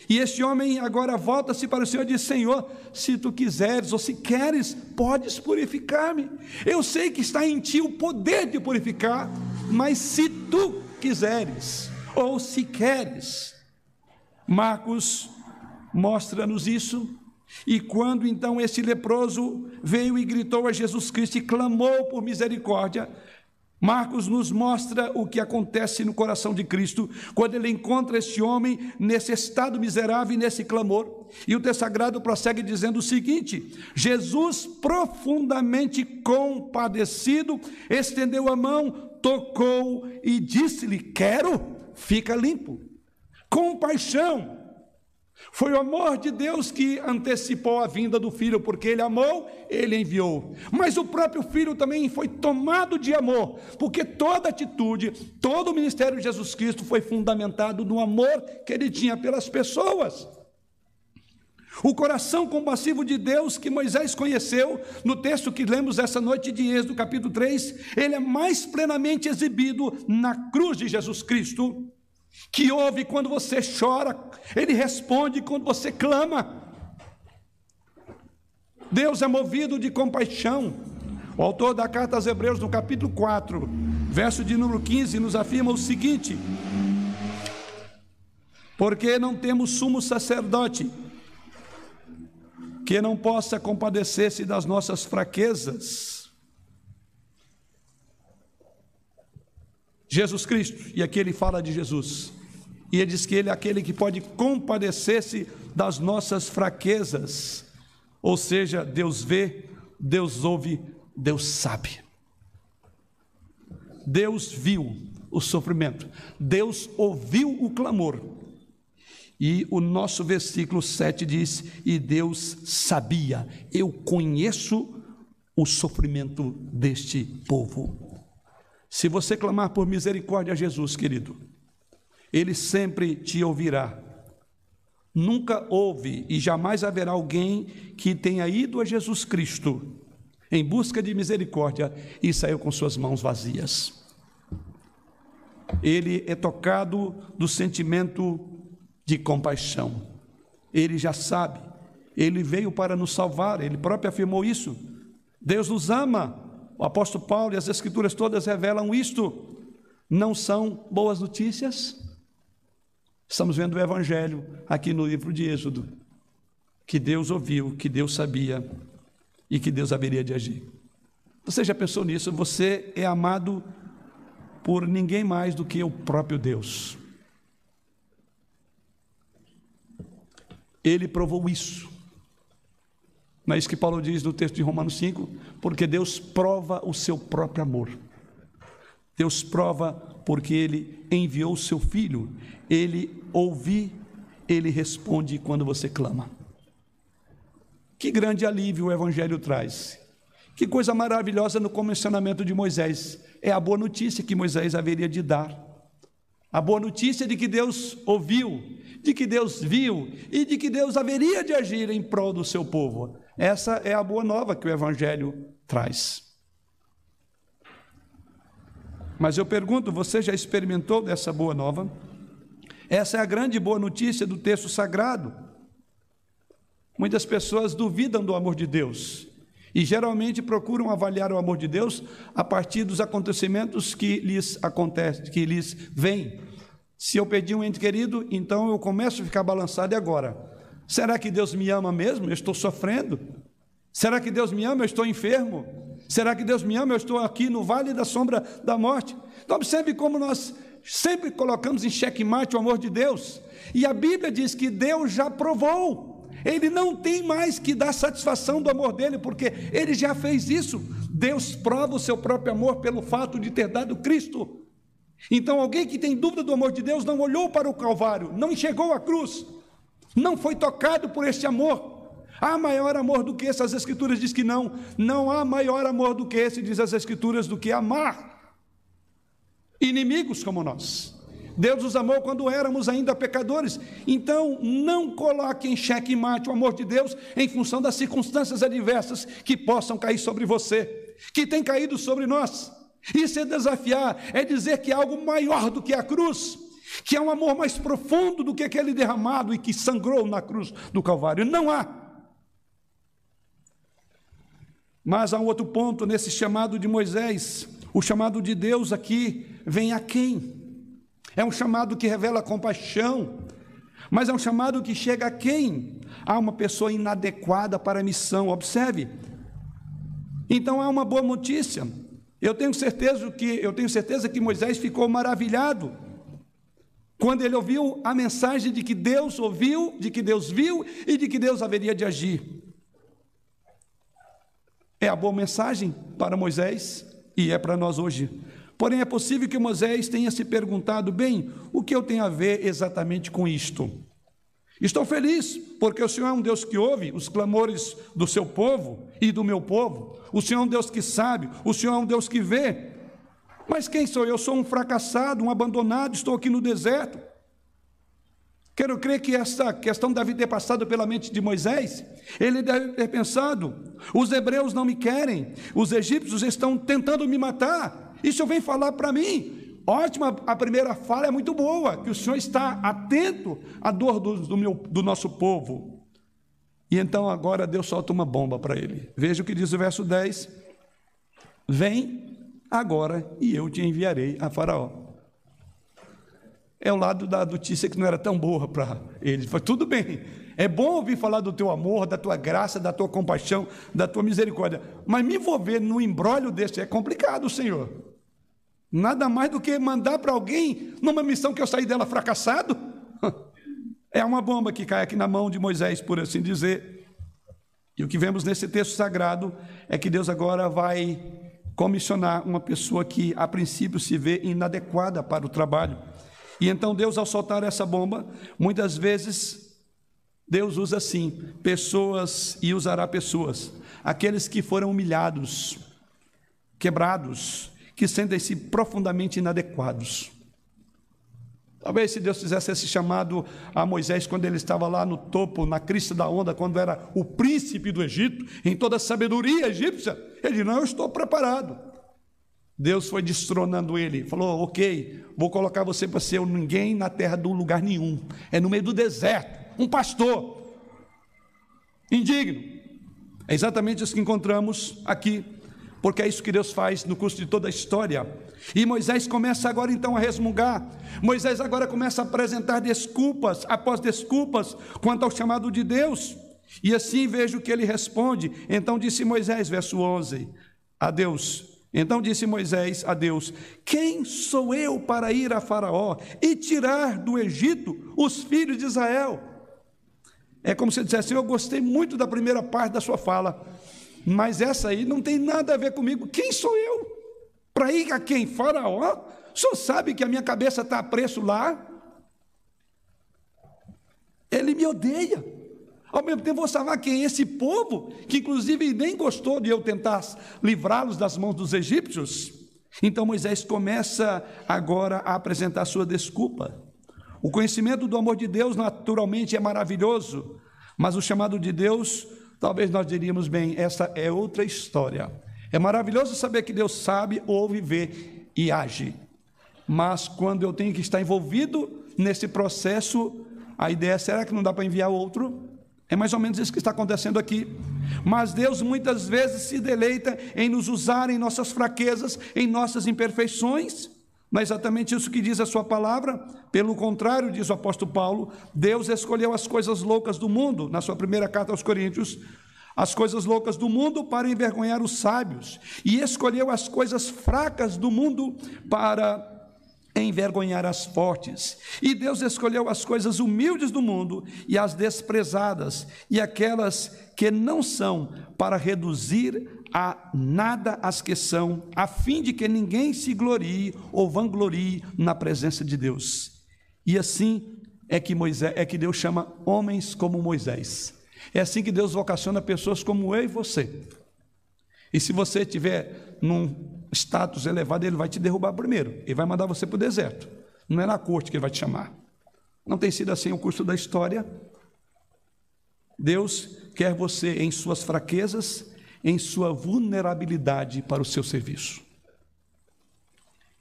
E este homem agora volta-se para o Senhor e diz: Senhor, se tu quiseres ou se queres, podes purificar-me. Eu sei que está em ti o poder de purificar, mas se tu quiseres ou se queres, Marcos mostra-nos isso e quando então esse leproso veio e gritou a Jesus Cristo e clamou por misericórdia, Marcos nos mostra o que acontece no coração de Cristo quando ele encontra este homem nesse estado miserável e nesse clamor. E o texto sagrado prossegue dizendo o seguinte: Jesus, profundamente compadecido, estendeu a mão, tocou e disse-lhe: Quero, fica limpo. Compaixão foi o amor de Deus que antecipou a vinda do filho, porque ele amou, ele enviou. Mas o próprio filho também foi tomado de amor, porque toda atitude, todo o ministério de Jesus Cristo foi fundamentado no amor que ele tinha pelas pessoas. O coração compassivo de Deus que Moisés conheceu, no texto que lemos essa noite de Êxodo, capítulo 3, ele é mais plenamente exibido na cruz de Jesus Cristo que ouve quando você chora, Ele responde quando você clama. Deus é movido de compaixão. O autor da carta aos Hebreus, no capítulo 4, verso de número 15, nos afirma o seguinte: Porque não temos sumo sacerdote que não possa compadecer-se das nossas fraquezas Jesus Cristo, e aqui ele fala de Jesus. E ele diz que ele é aquele que pode compadecer-se das nossas fraquezas. Ou seja, Deus vê, Deus ouve, Deus sabe. Deus viu o sofrimento, Deus ouviu o clamor. E o nosso versículo 7 diz: E Deus sabia, eu conheço o sofrimento deste povo. Se você clamar por misericórdia a Jesus, querido, Ele sempre te ouvirá, Nunca houve e jamais haverá alguém que tenha ido a Jesus Cristo em busca de misericórdia e saiu com suas mãos vazias. Ele é tocado do sentimento de compaixão. Ele já sabe, ele veio para nos salvar, ele próprio afirmou isso. Deus nos ama. O apóstolo Paulo e as escrituras todas revelam isto. Não são boas notícias? Estamos vendo o Evangelho aqui no livro de Êxodo, que Deus ouviu, que Deus sabia e que Deus haveria de agir. Você já pensou nisso? Você é amado por ninguém mais do que o próprio Deus. Ele provou isso. Não é isso que Paulo diz no texto de Romanos 5? Porque Deus prova o seu próprio amor. Deus prova porque ele enviou o seu filho. Ele ouve, ele responde quando você clama. Que grande alívio o evangelho traz. Que coisa maravilhosa no comissionamento de Moisés. É a boa notícia que Moisés haveria de dar. A boa notícia de que Deus ouviu, de que Deus viu e de que Deus haveria de agir em prol do seu povo. Essa é a boa nova que o evangelho traz. Mas eu pergunto: você já experimentou dessa boa nova? Essa é a grande boa notícia do texto sagrado. Muitas pessoas duvidam do amor de Deus e geralmente procuram avaliar o amor de Deus a partir dos acontecimentos que lhes acontecem, que lhes vêm. Se eu perdi um ente querido, então eu começo a ficar balançado e agora? Será que Deus me ama mesmo? Eu estou sofrendo. Será que Deus me ama? Eu estou enfermo. Será que Deus me ama? Eu estou aqui no vale da sombra da morte. Então, observe como nós sempre colocamos em xeque-mate o amor de Deus. E a Bíblia diz que Deus já provou. Ele não tem mais que dar satisfação do amor dele, porque ele já fez isso. Deus prova o seu próprio amor pelo fato de ter dado Cristo. Então, alguém que tem dúvida do amor de Deus não olhou para o Calvário, não enxergou a cruz, não foi tocado por este amor. Há maior amor do que esse? As Escrituras diz que não. Não há maior amor do que esse, diz as Escrituras, do que amar inimigos como nós. Deus nos amou quando éramos ainda pecadores. Então, não coloque em xeque mate o amor de Deus em função das circunstâncias adversas que possam cair sobre você, que tem caído sobre nós. Isso é desafiar, é dizer que há algo maior do que a cruz, que há um amor mais profundo do que aquele derramado e que sangrou na cruz do Calvário. Não há. Mas há um outro ponto nesse chamado de Moisés. O chamado de Deus aqui vem a quem? É um chamado que revela compaixão, mas é um chamado que chega a quem? Há uma pessoa inadequada para a missão, observe. Então há uma boa notícia. Eu tenho certeza que eu tenho certeza que Moisés ficou maravilhado quando ele ouviu a mensagem de que Deus ouviu, de que Deus viu e de que Deus haveria de agir. É a boa mensagem para Moisés e é para nós hoje. Porém, é possível que Moisés tenha se perguntado: bem, o que eu tenho a ver exatamente com isto? Estou feliz, porque o Senhor é um Deus que ouve os clamores do seu povo e do meu povo. O Senhor é um Deus que sabe, o Senhor é um Deus que vê. Mas quem sou eu? Sou um fracassado, um abandonado, estou aqui no deserto. Quero crer que essa questão deve ter passado pela mente de Moisés. Ele deve ter pensado: os hebreus não me querem, os egípcios estão tentando me matar. Isso vem falar para mim. Ótima, a primeira fala é muito boa, que o Senhor está atento à dor do, do, meu, do nosso povo. E então agora Deus solta uma bomba para ele. Veja o que diz o verso 10: Vem agora e eu te enviarei a Faraó é o lado da notícia que não era tão boa para eles. Foi tudo bem. É bom ouvir falar do teu amor, da tua graça, da tua compaixão, da tua misericórdia. Mas me envolver num embrólio desse é complicado, Senhor. Nada mais do que mandar para alguém numa missão que eu saí dela fracassado. É uma bomba que cai aqui na mão de Moisés, por assim dizer. E o que vemos nesse texto sagrado é que Deus agora vai comissionar uma pessoa que a princípio se vê inadequada para o trabalho. E então Deus, ao soltar essa bomba, muitas vezes Deus usa assim pessoas e usará pessoas, aqueles que foram humilhados, quebrados, que sentem-se profundamente inadequados. Talvez se Deus fizesse esse chamado a Moisés quando ele estava lá no topo, na crista da onda, quando era o príncipe do Egito, em toda a sabedoria egípcia, ele não, eu estou preparado. Deus foi destronando ele, falou: Ok, vou colocar você para ser ninguém na terra do lugar nenhum, é no meio do deserto, um pastor, indigno. É exatamente isso que encontramos aqui porque é isso que Deus faz no curso de toda a história. E Moisés começa agora então a resmungar. Moisés agora começa a apresentar desculpas após desculpas quanto ao chamado de Deus. E assim vejo que ele responde. Então disse Moisés, verso 11, a Deus. Então disse Moisés a Deus: Quem sou eu para ir a Faraó e tirar do Egito os filhos de Israel? É como se dissesse: Eu gostei muito da primeira parte da sua fala, mas essa aí não tem nada a ver comigo. Quem sou eu? Para ir a quem? Faraó? Senhor sabe que a minha cabeça está a preço lá? Ele me odeia. Ao mesmo tempo, vou salvar quem? Esse povo, que inclusive nem gostou de eu tentar livrá-los das mãos dos egípcios. Então Moisés começa agora a apresentar sua desculpa. O conhecimento do amor de Deus naturalmente é maravilhoso, mas o chamado de Deus talvez nós diríamos bem, essa é outra história. É maravilhoso saber que Deus sabe, ouve, vê e age. Mas quando eu tenho que estar envolvido nesse processo, a ideia é: será que não dá para enviar outro? É mais ou menos isso que está acontecendo aqui. Mas Deus muitas vezes se deleita em nos usar em nossas fraquezas, em nossas imperfeições. Não é exatamente isso que diz a sua palavra? Pelo contrário, diz o apóstolo Paulo, Deus escolheu as coisas loucas do mundo, na sua primeira carta aos Coríntios, as coisas loucas do mundo para envergonhar os sábios, e escolheu as coisas fracas do mundo para envergonhar as fortes. E Deus escolheu as coisas humildes do mundo e as desprezadas, e aquelas que não são, para reduzir a nada as que são, a fim de que ninguém se glorie ou vanglorie na presença de Deus. E assim é que Moisés, é que Deus chama homens como Moisés. É assim que Deus vocaciona pessoas como eu e você. E se você estiver num status elevado, ele vai te derrubar primeiro. Ele vai mandar você para o deserto. Não é na corte que ele vai te chamar. Não tem sido assim o curso da história. Deus quer você em suas fraquezas em sua vulnerabilidade para o seu serviço.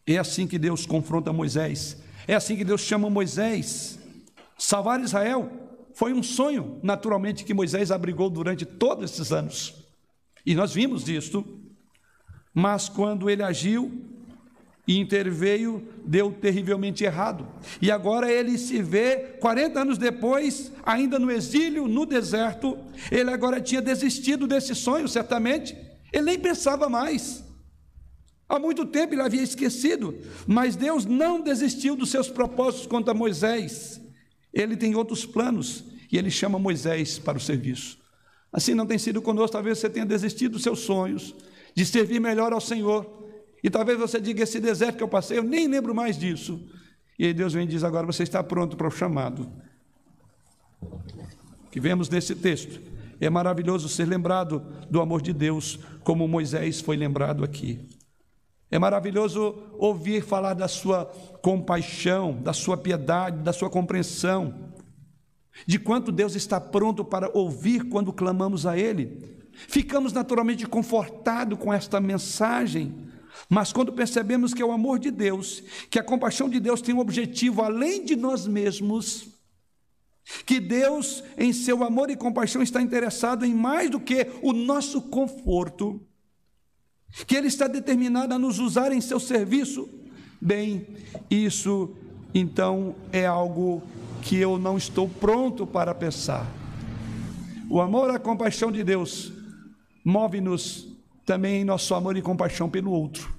É assim que Deus confronta Moisés, é assim que Deus chama Moisés. Salvar Israel foi um sonho, naturalmente, que Moisés abrigou durante todos esses anos. E nós vimos isto, mas quando ele agiu, e interveio, deu terrivelmente errado. E agora ele se vê, 40 anos depois, ainda no exílio, no deserto, ele agora tinha desistido desse sonho, certamente, ele nem pensava mais. Há muito tempo ele havia esquecido, mas Deus não desistiu dos seus propósitos contra Moisés. Ele tem outros planos e ele chama Moisés para o serviço. Assim não tem sido conosco, talvez você tenha desistido dos seus sonhos, de servir melhor ao Senhor, e talvez você diga: esse deserto que eu passei, eu nem lembro mais disso. E aí Deus vem e diz: agora você está pronto para o chamado. Que vemos nesse texto. É maravilhoso ser lembrado do amor de Deus, como Moisés foi lembrado aqui. É maravilhoso ouvir falar da sua compaixão, da sua piedade, da sua compreensão, de quanto Deus está pronto para ouvir quando clamamos a Ele. Ficamos naturalmente confortados com esta mensagem, mas quando percebemos que é o amor de Deus, que a compaixão de Deus tem um objetivo além de nós mesmos, que Deus, em seu amor e compaixão, está interessado em mais do que o nosso conforto, que Ele está determinado a nos usar em seu serviço, bem, isso então é algo que eu não estou pronto para pensar. O amor e a compaixão de Deus move-nos também nosso amor e compaixão pelo outro.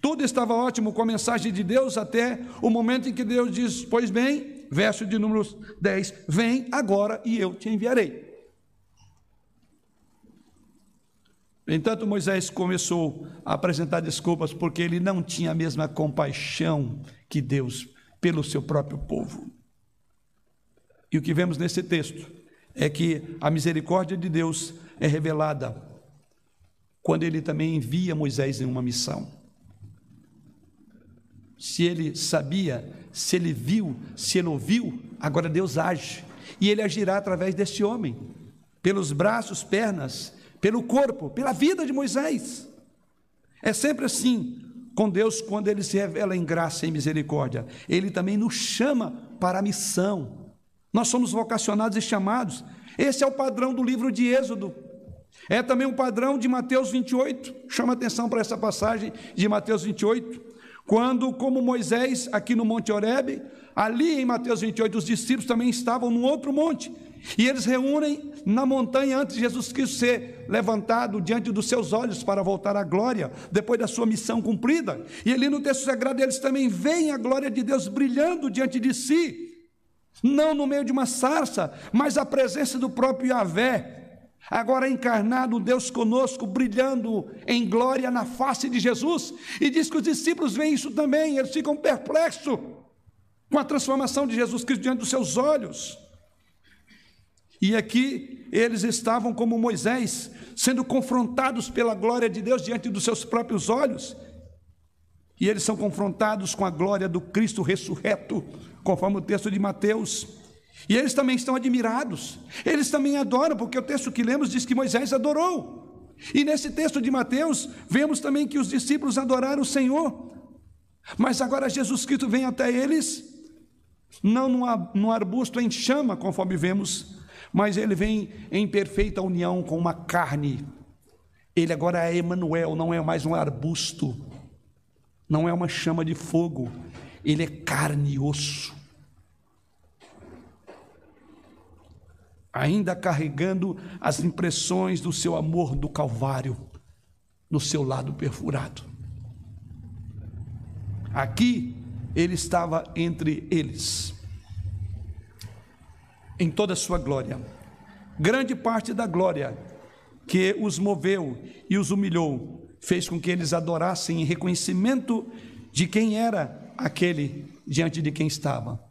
Tudo estava ótimo com a mensagem de Deus até o momento em que Deus diz: Pois bem, verso de número 10: Vem agora e eu te enviarei. Entanto, Moisés começou a apresentar desculpas porque ele não tinha a mesma compaixão que Deus pelo seu próprio povo. E o que vemos nesse texto é que a misericórdia de Deus é revelada quando ele também envia Moisés em uma missão. se ele sabia, se ele viu, se ele ouviu, agora Deus age. E ele agirá através deste homem, pelos braços, pernas, pelo corpo, pela vida de Moisés. É sempre assim com Deus quando ele se revela em graça e misericórdia. Ele também nos chama para a missão. Nós somos vocacionados e chamados. Esse é o padrão do livro de Êxodo. É também o padrão de Mateus 28. Chama atenção para essa passagem de Mateus 28. Quando, como Moisés aqui no Monte Horebe, ali em Mateus 28, os discípulos também estavam no outro monte. E eles reúnem na montanha antes de Jesus Cristo ser levantado diante dos seus olhos para voltar à glória, depois da sua missão cumprida. E ali no texto sagrado eles também veem a glória de Deus brilhando diante de si, não no meio de uma sarça, mas a presença do próprio Yahvé, agora encarnado, Deus conosco, brilhando em glória na face de Jesus. E diz que os discípulos veem isso também, eles ficam perplexos com a transformação de Jesus Cristo diante dos seus olhos. E aqui eles estavam como Moisés, sendo confrontados pela glória de Deus diante dos seus próprios olhos. E eles são confrontados com a glória do Cristo ressurreto, conforme o texto de Mateus. E eles também estão admirados, eles também adoram, porque o texto que lemos diz que Moisés adorou. E nesse texto de Mateus, vemos também que os discípulos adoraram o Senhor. Mas agora Jesus Cristo vem até eles, não num arbusto em chama, conforme vemos mas ele vem em perfeita união com uma carne. Ele agora é Emanuel, não é mais um arbusto, não é uma chama de fogo, ele é carne e osso. Ainda carregando as impressões do seu amor do Calvário no seu lado perfurado. Aqui ele estava entre eles em toda a sua glória. Grande parte da glória que os moveu e os humilhou fez com que eles adorassem em reconhecimento de quem era aquele diante de quem estava.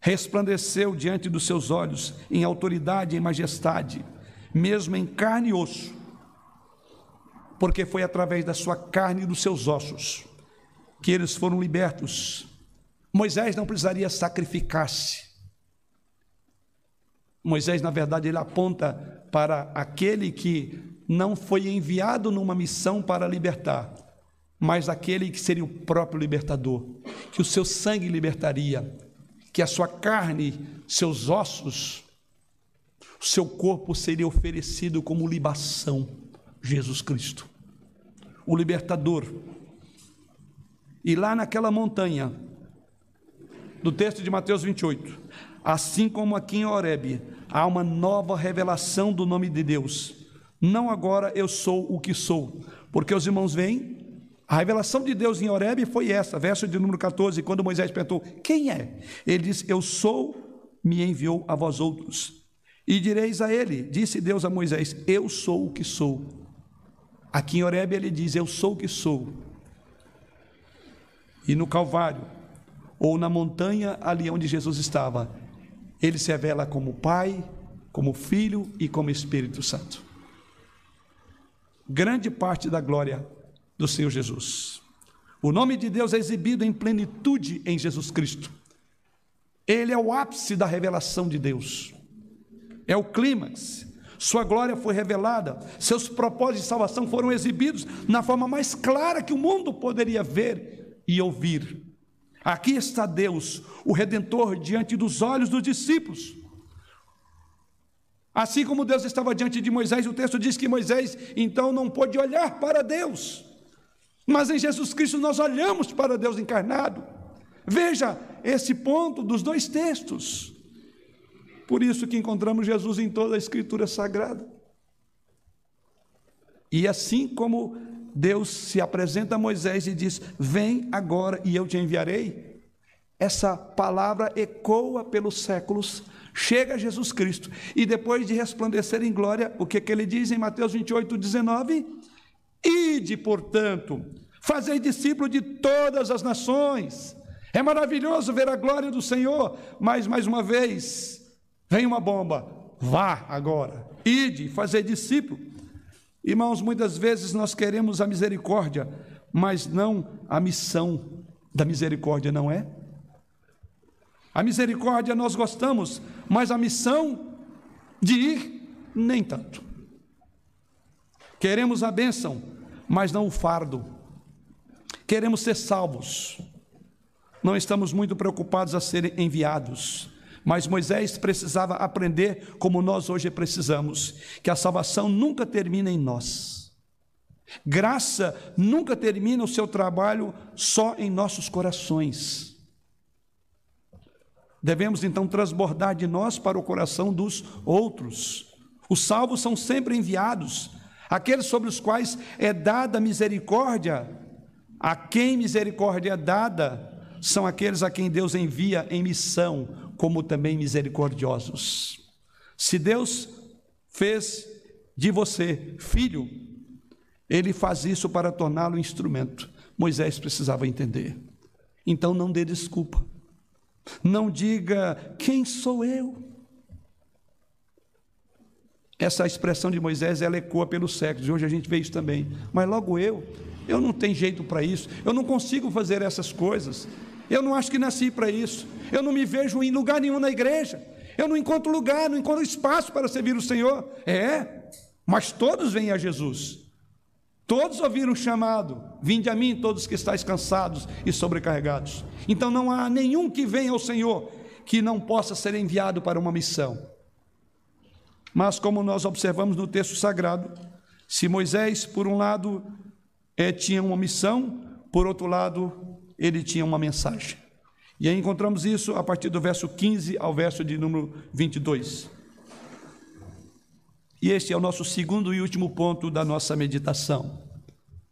Resplandeceu diante dos seus olhos em autoridade e majestade, mesmo em carne e osso, porque foi através da sua carne e dos seus ossos que eles foram libertos. Moisés não precisaria sacrificar-se, Moisés, na verdade, ele aponta para aquele que não foi enviado numa missão para libertar, mas aquele que seria o próprio libertador, que o seu sangue libertaria, que a sua carne, seus ossos, o seu corpo seria oferecido como libação, Jesus Cristo, o libertador. E lá naquela montanha, do texto de Mateus 28, assim como aqui em Horebe, há uma nova revelação do nome de Deus. Não agora eu sou o que sou, porque os irmãos veem, a revelação de Deus em Horebe foi essa, verso de número 14, quando Moisés perguntou: Quem é? Ele diz: Eu sou, me enviou a vós outros. E direis a ele, disse Deus a Moisés: Eu sou o que sou. Aqui em Horebe ele diz: Eu sou o que sou. E no Calvário, ou na montanha ali onde Jesus estava, ele se revela como Pai, como Filho e como Espírito Santo. Grande parte da glória do Senhor Jesus. O nome de Deus é exibido em plenitude em Jesus Cristo. Ele é o ápice da revelação de Deus. É o clímax. Sua glória foi revelada, seus propósitos de salvação foram exibidos na forma mais clara que o mundo poderia ver e ouvir. Aqui está Deus, o Redentor, diante dos olhos dos discípulos. Assim como Deus estava diante de Moisés, o texto diz que Moisés então não pôde olhar para Deus. Mas em Jesus Cristo nós olhamos para Deus encarnado. Veja esse ponto dos dois textos. Por isso que encontramos Jesus em toda a Escritura Sagrada. E assim como Deus se apresenta a Moisés e diz: Vem agora e eu te enviarei. Essa palavra ecoa pelos séculos, chega a Jesus Cristo, e depois de resplandecer em glória, o que, que ele diz em Mateus 28, 19? Ide, portanto, fazei discípulo de todas as nações. É maravilhoso ver a glória do Senhor, mas mais uma vez, vem uma bomba. Vá agora, ide, fazei discípulo. Irmãos, muitas vezes nós queremos a misericórdia, mas não a missão. da misericórdia, não é? A misericórdia nós gostamos, mas a missão de ir, nem tanto. Queremos a bênção, mas não o fardo. Queremos ser salvos. Não estamos muito preocupados a serem enviados. Mas Moisés precisava aprender, como nós hoje precisamos, que a salvação nunca termina em nós. Graça nunca termina o seu trabalho só em nossos corações. Devemos então transbordar de nós para o coração dos outros. Os salvos são sempre enviados, aqueles sobre os quais é dada misericórdia. A quem misericórdia é dada são aqueles a quem Deus envia em missão, como também misericordiosos. Se Deus fez de você filho, ele faz isso para torná-lo instrumento. Moisés precisava entender. Então não dê desculpa. Não diga quem sou eu. Essa expressão de Moisés ela ecoa pelos séculos, e hoje a gente vê isso também. Mas logo eu, eu não tenho jeito para isso, eu não consigo fazer essas coisas, eu não acho que nasci para isso, eu não me vejo em lugar nenhum na igreja, eu não encontro lugar, não encontro espaço para servir o Senhor. É, mas todos vêm a Jesus. Todos ouviram o chamado: Vinde a mim, todos que estáis cansados e sobrecarregados. Então não há nenhum que venha ao Senhor que não possa ser enviado para uma missão. Mas, como nós observamos no texto sagrado, se Moisés, por um lado, é, tinha uma missão, por outro lado, ele tinha uma mensagem. E aí encontramos isso a partir do verso 15 ao verso de número 22. E este é o nosso segundo e último ponto da nossa meditação.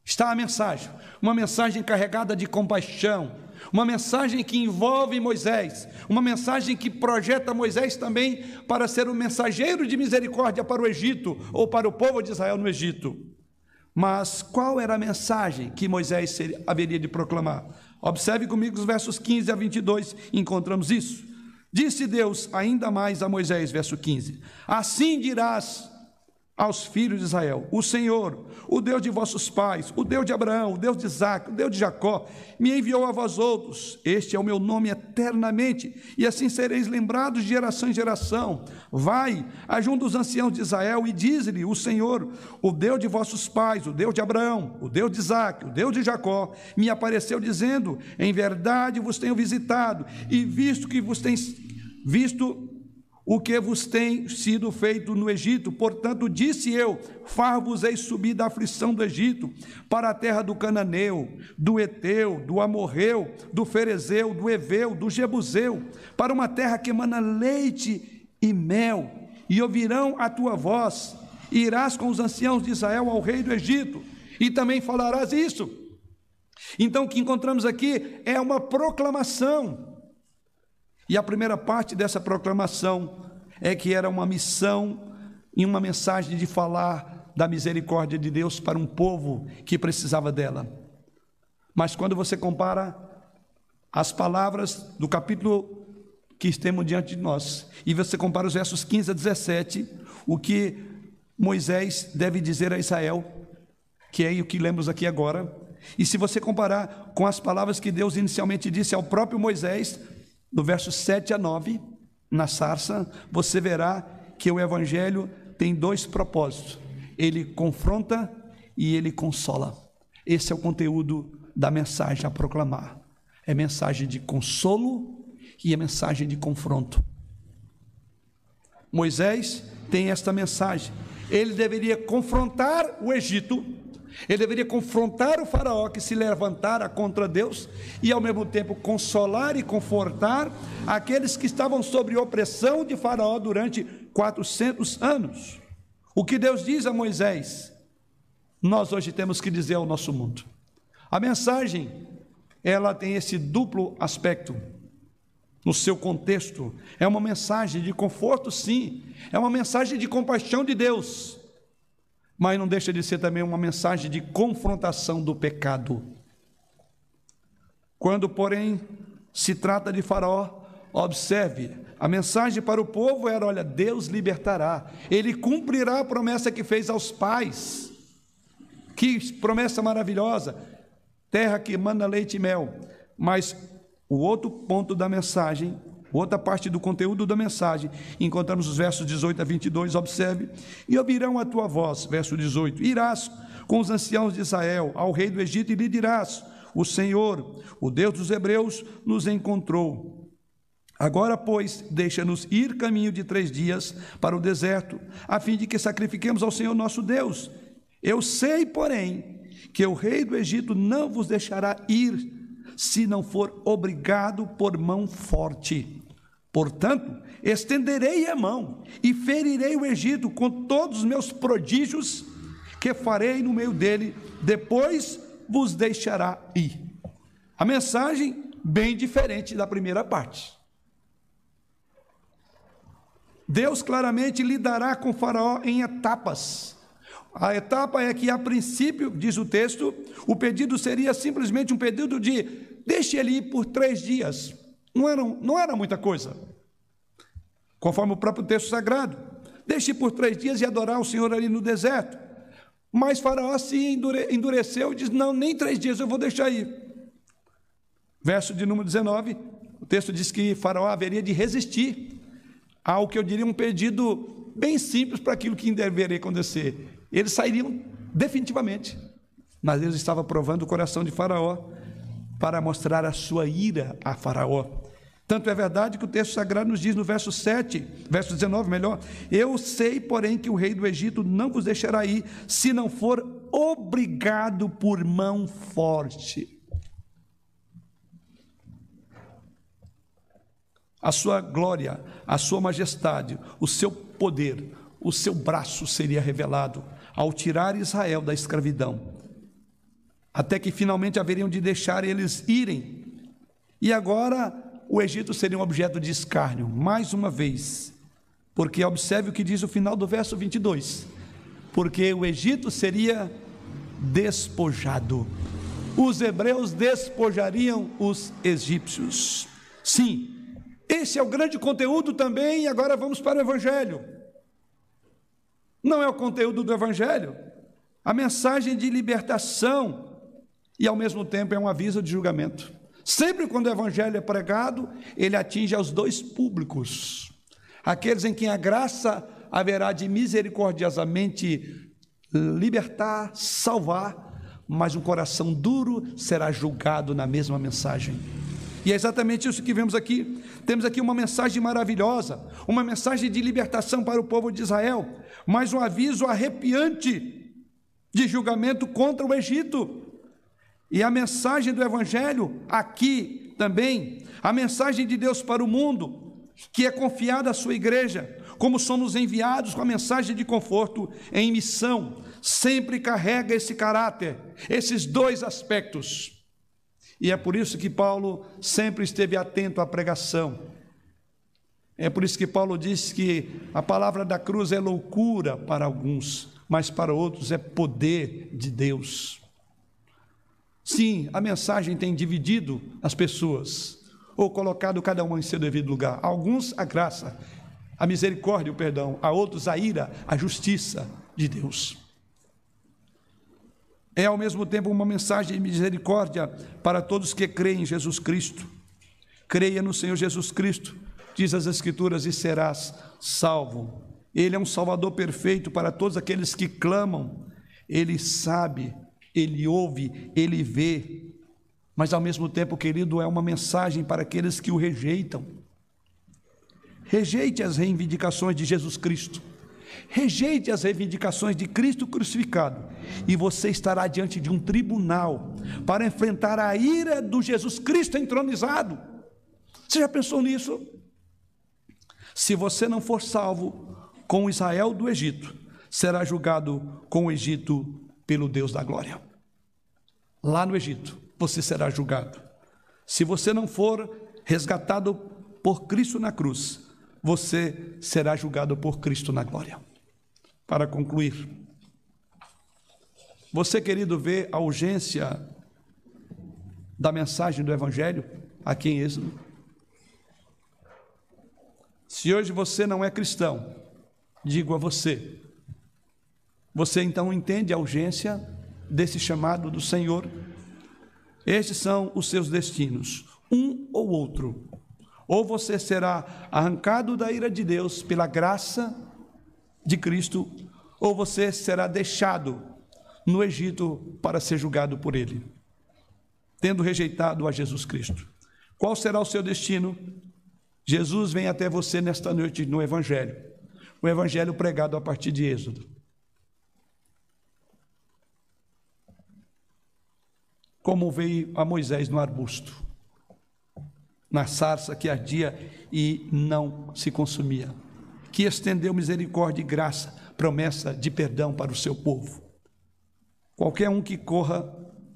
Está a mensagem, uma mensagem carregada de compaixão, uma mensagem que envolve Moisés, uma mensagem que projeta Moisés também para ser o mensageiro de misericórdia para o Egito ou para o povo de Israel no Egito. Mas qual era a mensagem que Moisés haveria de proclamar? Observe comigo os versos 15 a 22, encontramos isso. Disse Deus ainda mais a Moisés, verso 15: Assim dirás aos filhos de Israel: O Senhor, o Deus de vossos pais, o Deus de Abraão, o Deus de Isaac, o Deus de Jacó, me enviou a vós outros. Este é o meu nome eternamente, e assim sereis lembrados de geração em geração. Vai, ajunta os anciãos de Israel e diz-lhe: O Senhor, o Deus de vossos pais, o Deus de Abraão, o Deus de Isaac, o Deus de Jacó, me apareceu dizendo: Em verdade vos tenho visitado e visto que vos tens visto o que vos tem sido feito no Egito. Portanto, disse eu: far-vos-ei subir da aflição do Egito para a terra do Cananeu, do Eteu, do Amorreu, do Ferezeu, do Eveu, do Jebuseu, para uma terra que emana leite e mel, e ouvirão a tua voz. Irás com os anciãos de Israel ao rei do Egito, e também falarás isso. Então, o que encontramos aqui é uma proclamação e a primeira parte dessa proclamação é que era uma missão e uma mensagem de falar da misericórdia de Deus para um povo que precisava dela. Mas quando você compara as palavras do capítulo que temos diante de nós, e você compara os versos 15 a 17, o que Moisés deve dizer a Israel, que é o que lemos aqui agora, e se você comparar com as palavras que Deus inicialmente disse ao próprio Moisés, do verso 7 a 9, na sarça, você verá que o Evangelho tem dois propósitos: ele confronta e ele consola. Esse é o conteúdo da mensagem a proclamar. É mensagem de consolo e é mensagem de confronto. Moisés tem esta mensagem. Ele deveria confrontar o Egito ele deveria confrontar o faraó que se levantara contra Deus e ao mesmo tempo consolar e confortar aqueles que estavam sob opressão de faraó durante 400 anos. O que Deus diz a Moisés, nós hoje temos que dizer ao nosso mundo. A mensagem, ela tem esse duplo aspecto no seu contexto. É uma mensagem de conforto, sim. É uma mensagem de compaixão de Deus mas não deixa de ser também uma mensagem de confrontação do pecado. Quando, porém, se trata de Faraó, observe, a mensagem para o povo era: olha, Deus libertará, ele cumprirá a promessa que fez aos pais. Que promessa maravilhosa! Terra que manda leite e mel. Mas o outro ponto da mensagem, outra parte do conteúdo da mensagem, encontramos os versos 18 a 22, observe. E ouvirão a tua voz, verso 18: Irás com os anciãos de Israel ao rei do Egito e lhe dirás: O Senhor, o Deus dos Hebreus, nos encontrou. Agora, pois, deixa-nos ir caminho de três dias para o deserto, a fim de que sacrifiquemos ao Senhor nosso Deus. Eu sei, porém, que o rei do Egito não vos deixará ir, se não for obrigado por mão forte. Portanto, estenderei a mão e ferirei o Egito com todos os meus prodígios que farei no meio dele, depois vos deixará ir. A mensagem bem diferente da primeira parte. Deus claramente lidará com Faraó em etapas. A etapa é que, a princípio, diz o texto, o pedido seria simplesmente um pedido de deixe ele ir por três dias. Não era, não era muita coisa. Conforme o próprio texto sagrado. Deixe por três dias e adorar o Senhor ali no deserto. Mas Faraó se endureceu e diz: Não, nem três dias eu vou deixar ir. Verso de número 19, o texto diz que Faraó haveria de resistir ao que eu diria um pedido bem simples para aquilo que deveria acontecer. Eles sairiam definitivamente, mas eles estavam provando o coração de Faraó para mostrar a sua ira a Faraó. Tanto é verdade que o texto sagrado nos diz no verso 7, verso 19, melhor: Eu sei, porém, que o rei do Egito não vos deixará ir, se não for obrigado por mão forte. a sua glória, a sua majestade, o seu poder, o seu braço seria revelado ao tirar Israel da escravidão, até que finalmente haveriam de deixar eles irem. E agora o Egito seria um objeto de escárnio, mais uma vez, porque observe o que diz o final do verso 22: porque o Egito seria despojado, os hebreus despojariam os egípcios. Sim, esse é o grande conteúdo também, e agora vamos para o Evangelho. Não é o conteúdo do Evangelho, a mensagem de libertação, e ao mesmo tempo é um aviso de julgamento. Sempre quando o Evangelho é pregado, ele atinge aos dois públicos: aqueles em quem a graça haverá de misericordiosamente libertar, salvar, mas um coração duro será julgado na mesma mensagem. E é exatamente isso que vemos aqui. Temos aqui uma mensagem maravilhosa, uma mensagem de libertação para o povo de Israel, mas um aviso arrepiante de julgamento contra o Egito. E a mensagem do Evangelho aqui também, a mensagem de Deus para o mundo, que é confiada à sua igreja, como somos enviados com a mensagem de conforto em missão, sempre carrega esse caráter, esses dois aspectos e é por isso que Paulo sempre esteve atento à pregação. É por isso que Paulo disse que a palavra da cruz é loucura para alguns, mas para outros é poder de Deus. Sim, a mensagem tem dividido as pessoas, ou colocado cada um em seu devido lugar. A alguns a graça, a misericórdia, o perdão, a outros a ira, a justiça de Deus é ao mesmo tempo uma mensagem de misericórdia para todos que creem em Jesus Cristo. Creia no Senhor Jesus Cristo, diz as Escrituras, e serás salvo. Ele é um Salvador perfeito para todos aqueles que clamam. Ele sabe, ele ouve, ele vê. Mas ao mesmo tempo, querido, é uma mensagem para aqueles que o rejeitam. Rejeite as reivindicações de Jesus Cristo Rejeite as reivindicações de Cristo crucificado e você estará diante de um tribunal para enfrentar a ira do Jesus Cristo entronizado. Você já pensou nisso? Se você não for salvo com Israel do Egito, será julgado com o Egito pelo Deus da glória. Lá no Egito, você será julgado. Se você não for resgatado por Cristo na cruz, você será julgado por Cristo na glória. Para concluir, você, querido, vê a urgência da mensagem do Evangelho aqui em Êxodo? Se hoje você não é cristão, digo a você, você então entende a urgência desse chamado do Senhor? Estes são os seus destinos, um ou outro. Ou você será arrancado da ira de Deus pela graça de Cristo, ou você será deixado no Egito para ser julgado por ele, tendo rejeitado a Jesus Cristo. Qual será o seu destino? Jesus vem até você nesta noite no Evangelho, o Evangelho pregado a partir de Êxodo. Como veio a Moisés no arbusto, na sarça que ardia e não se consumia, que estendeu misericórdia e graça, promessa de perdão para o seu povo. Qualquer um que corra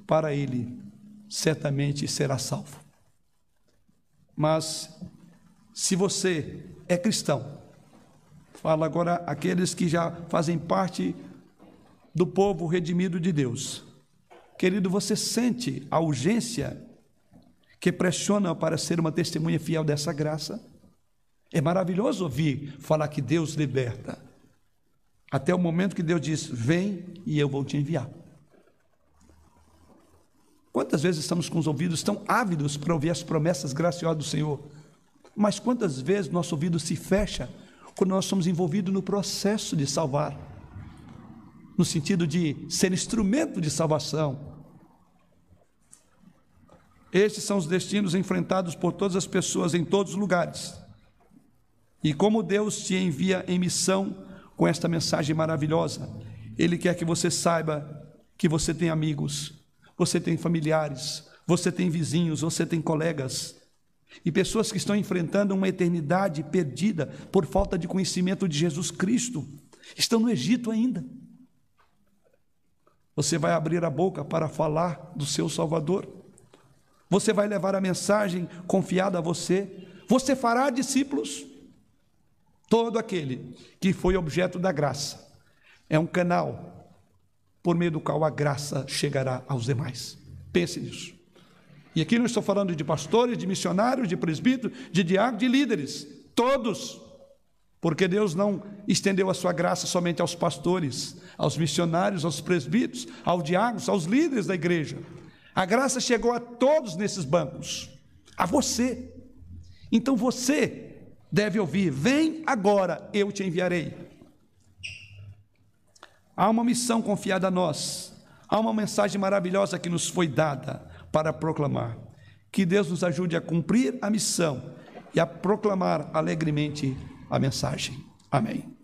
para ele, certamente será salvo. Mas se você é cristão, fala agora aqueles que já fazem parte do povo redimido de Deus. Querido, você sente a urgência que pressiona para ser uma testemunha fiel dessa graça? É maravilhoso ouvir falar que Deus liberta. Até o momento que Deus diz: Vem e eu vou te enviar. Quantas vezes estamos com os ouvidos tão ávidos para ouvir as promessas graciosas do Senhor? Mas quantas vezes nosso ouvido se fecha quando nós somos envolvidos no processo de salvar? No sentido de ser instrumento de salvação. Estes são os destinos enfrentados por todas as pessoas em todos os lugares. E como Deus te envia em missão com esta mensagem maravilhosa, Ele quer que você saiba que você tem amigos, você tem familiares, você tem vizinhos, você tem colegas e pessoas que estão enfrentando uma eternidade perdida por falta de conhecimento de Jesus Cristo, estão no Egito ainda. Você vai abrir a boca para falar do seu Salvador. Você vai levar a mensagem confiada a você. Você fará discípulos. Todo aquele que foi objeto da graça é um canal por meio do qual a graça chegará aos demais. Pense nisso. E aqui não estou falando de pastores, de missionários, de presbíteros, de diáconos, de líderes, todos. Porque Deus não estendeu a sua graça somente aos pastores, aos missionários, aos presbíteros, aos diáconos, aos líderes da igreja. A graça chegou a todos nesses bancos, a você. Então você deve ouvir: Vem agora, eu te enviarei. Há uma missão confiada a nós, há uma mensagem maravilhosa que nos foi dada para proclamar. Que Deus nos ajude a cumprir a missão e a proclamar alegremente a mensagem. Amém.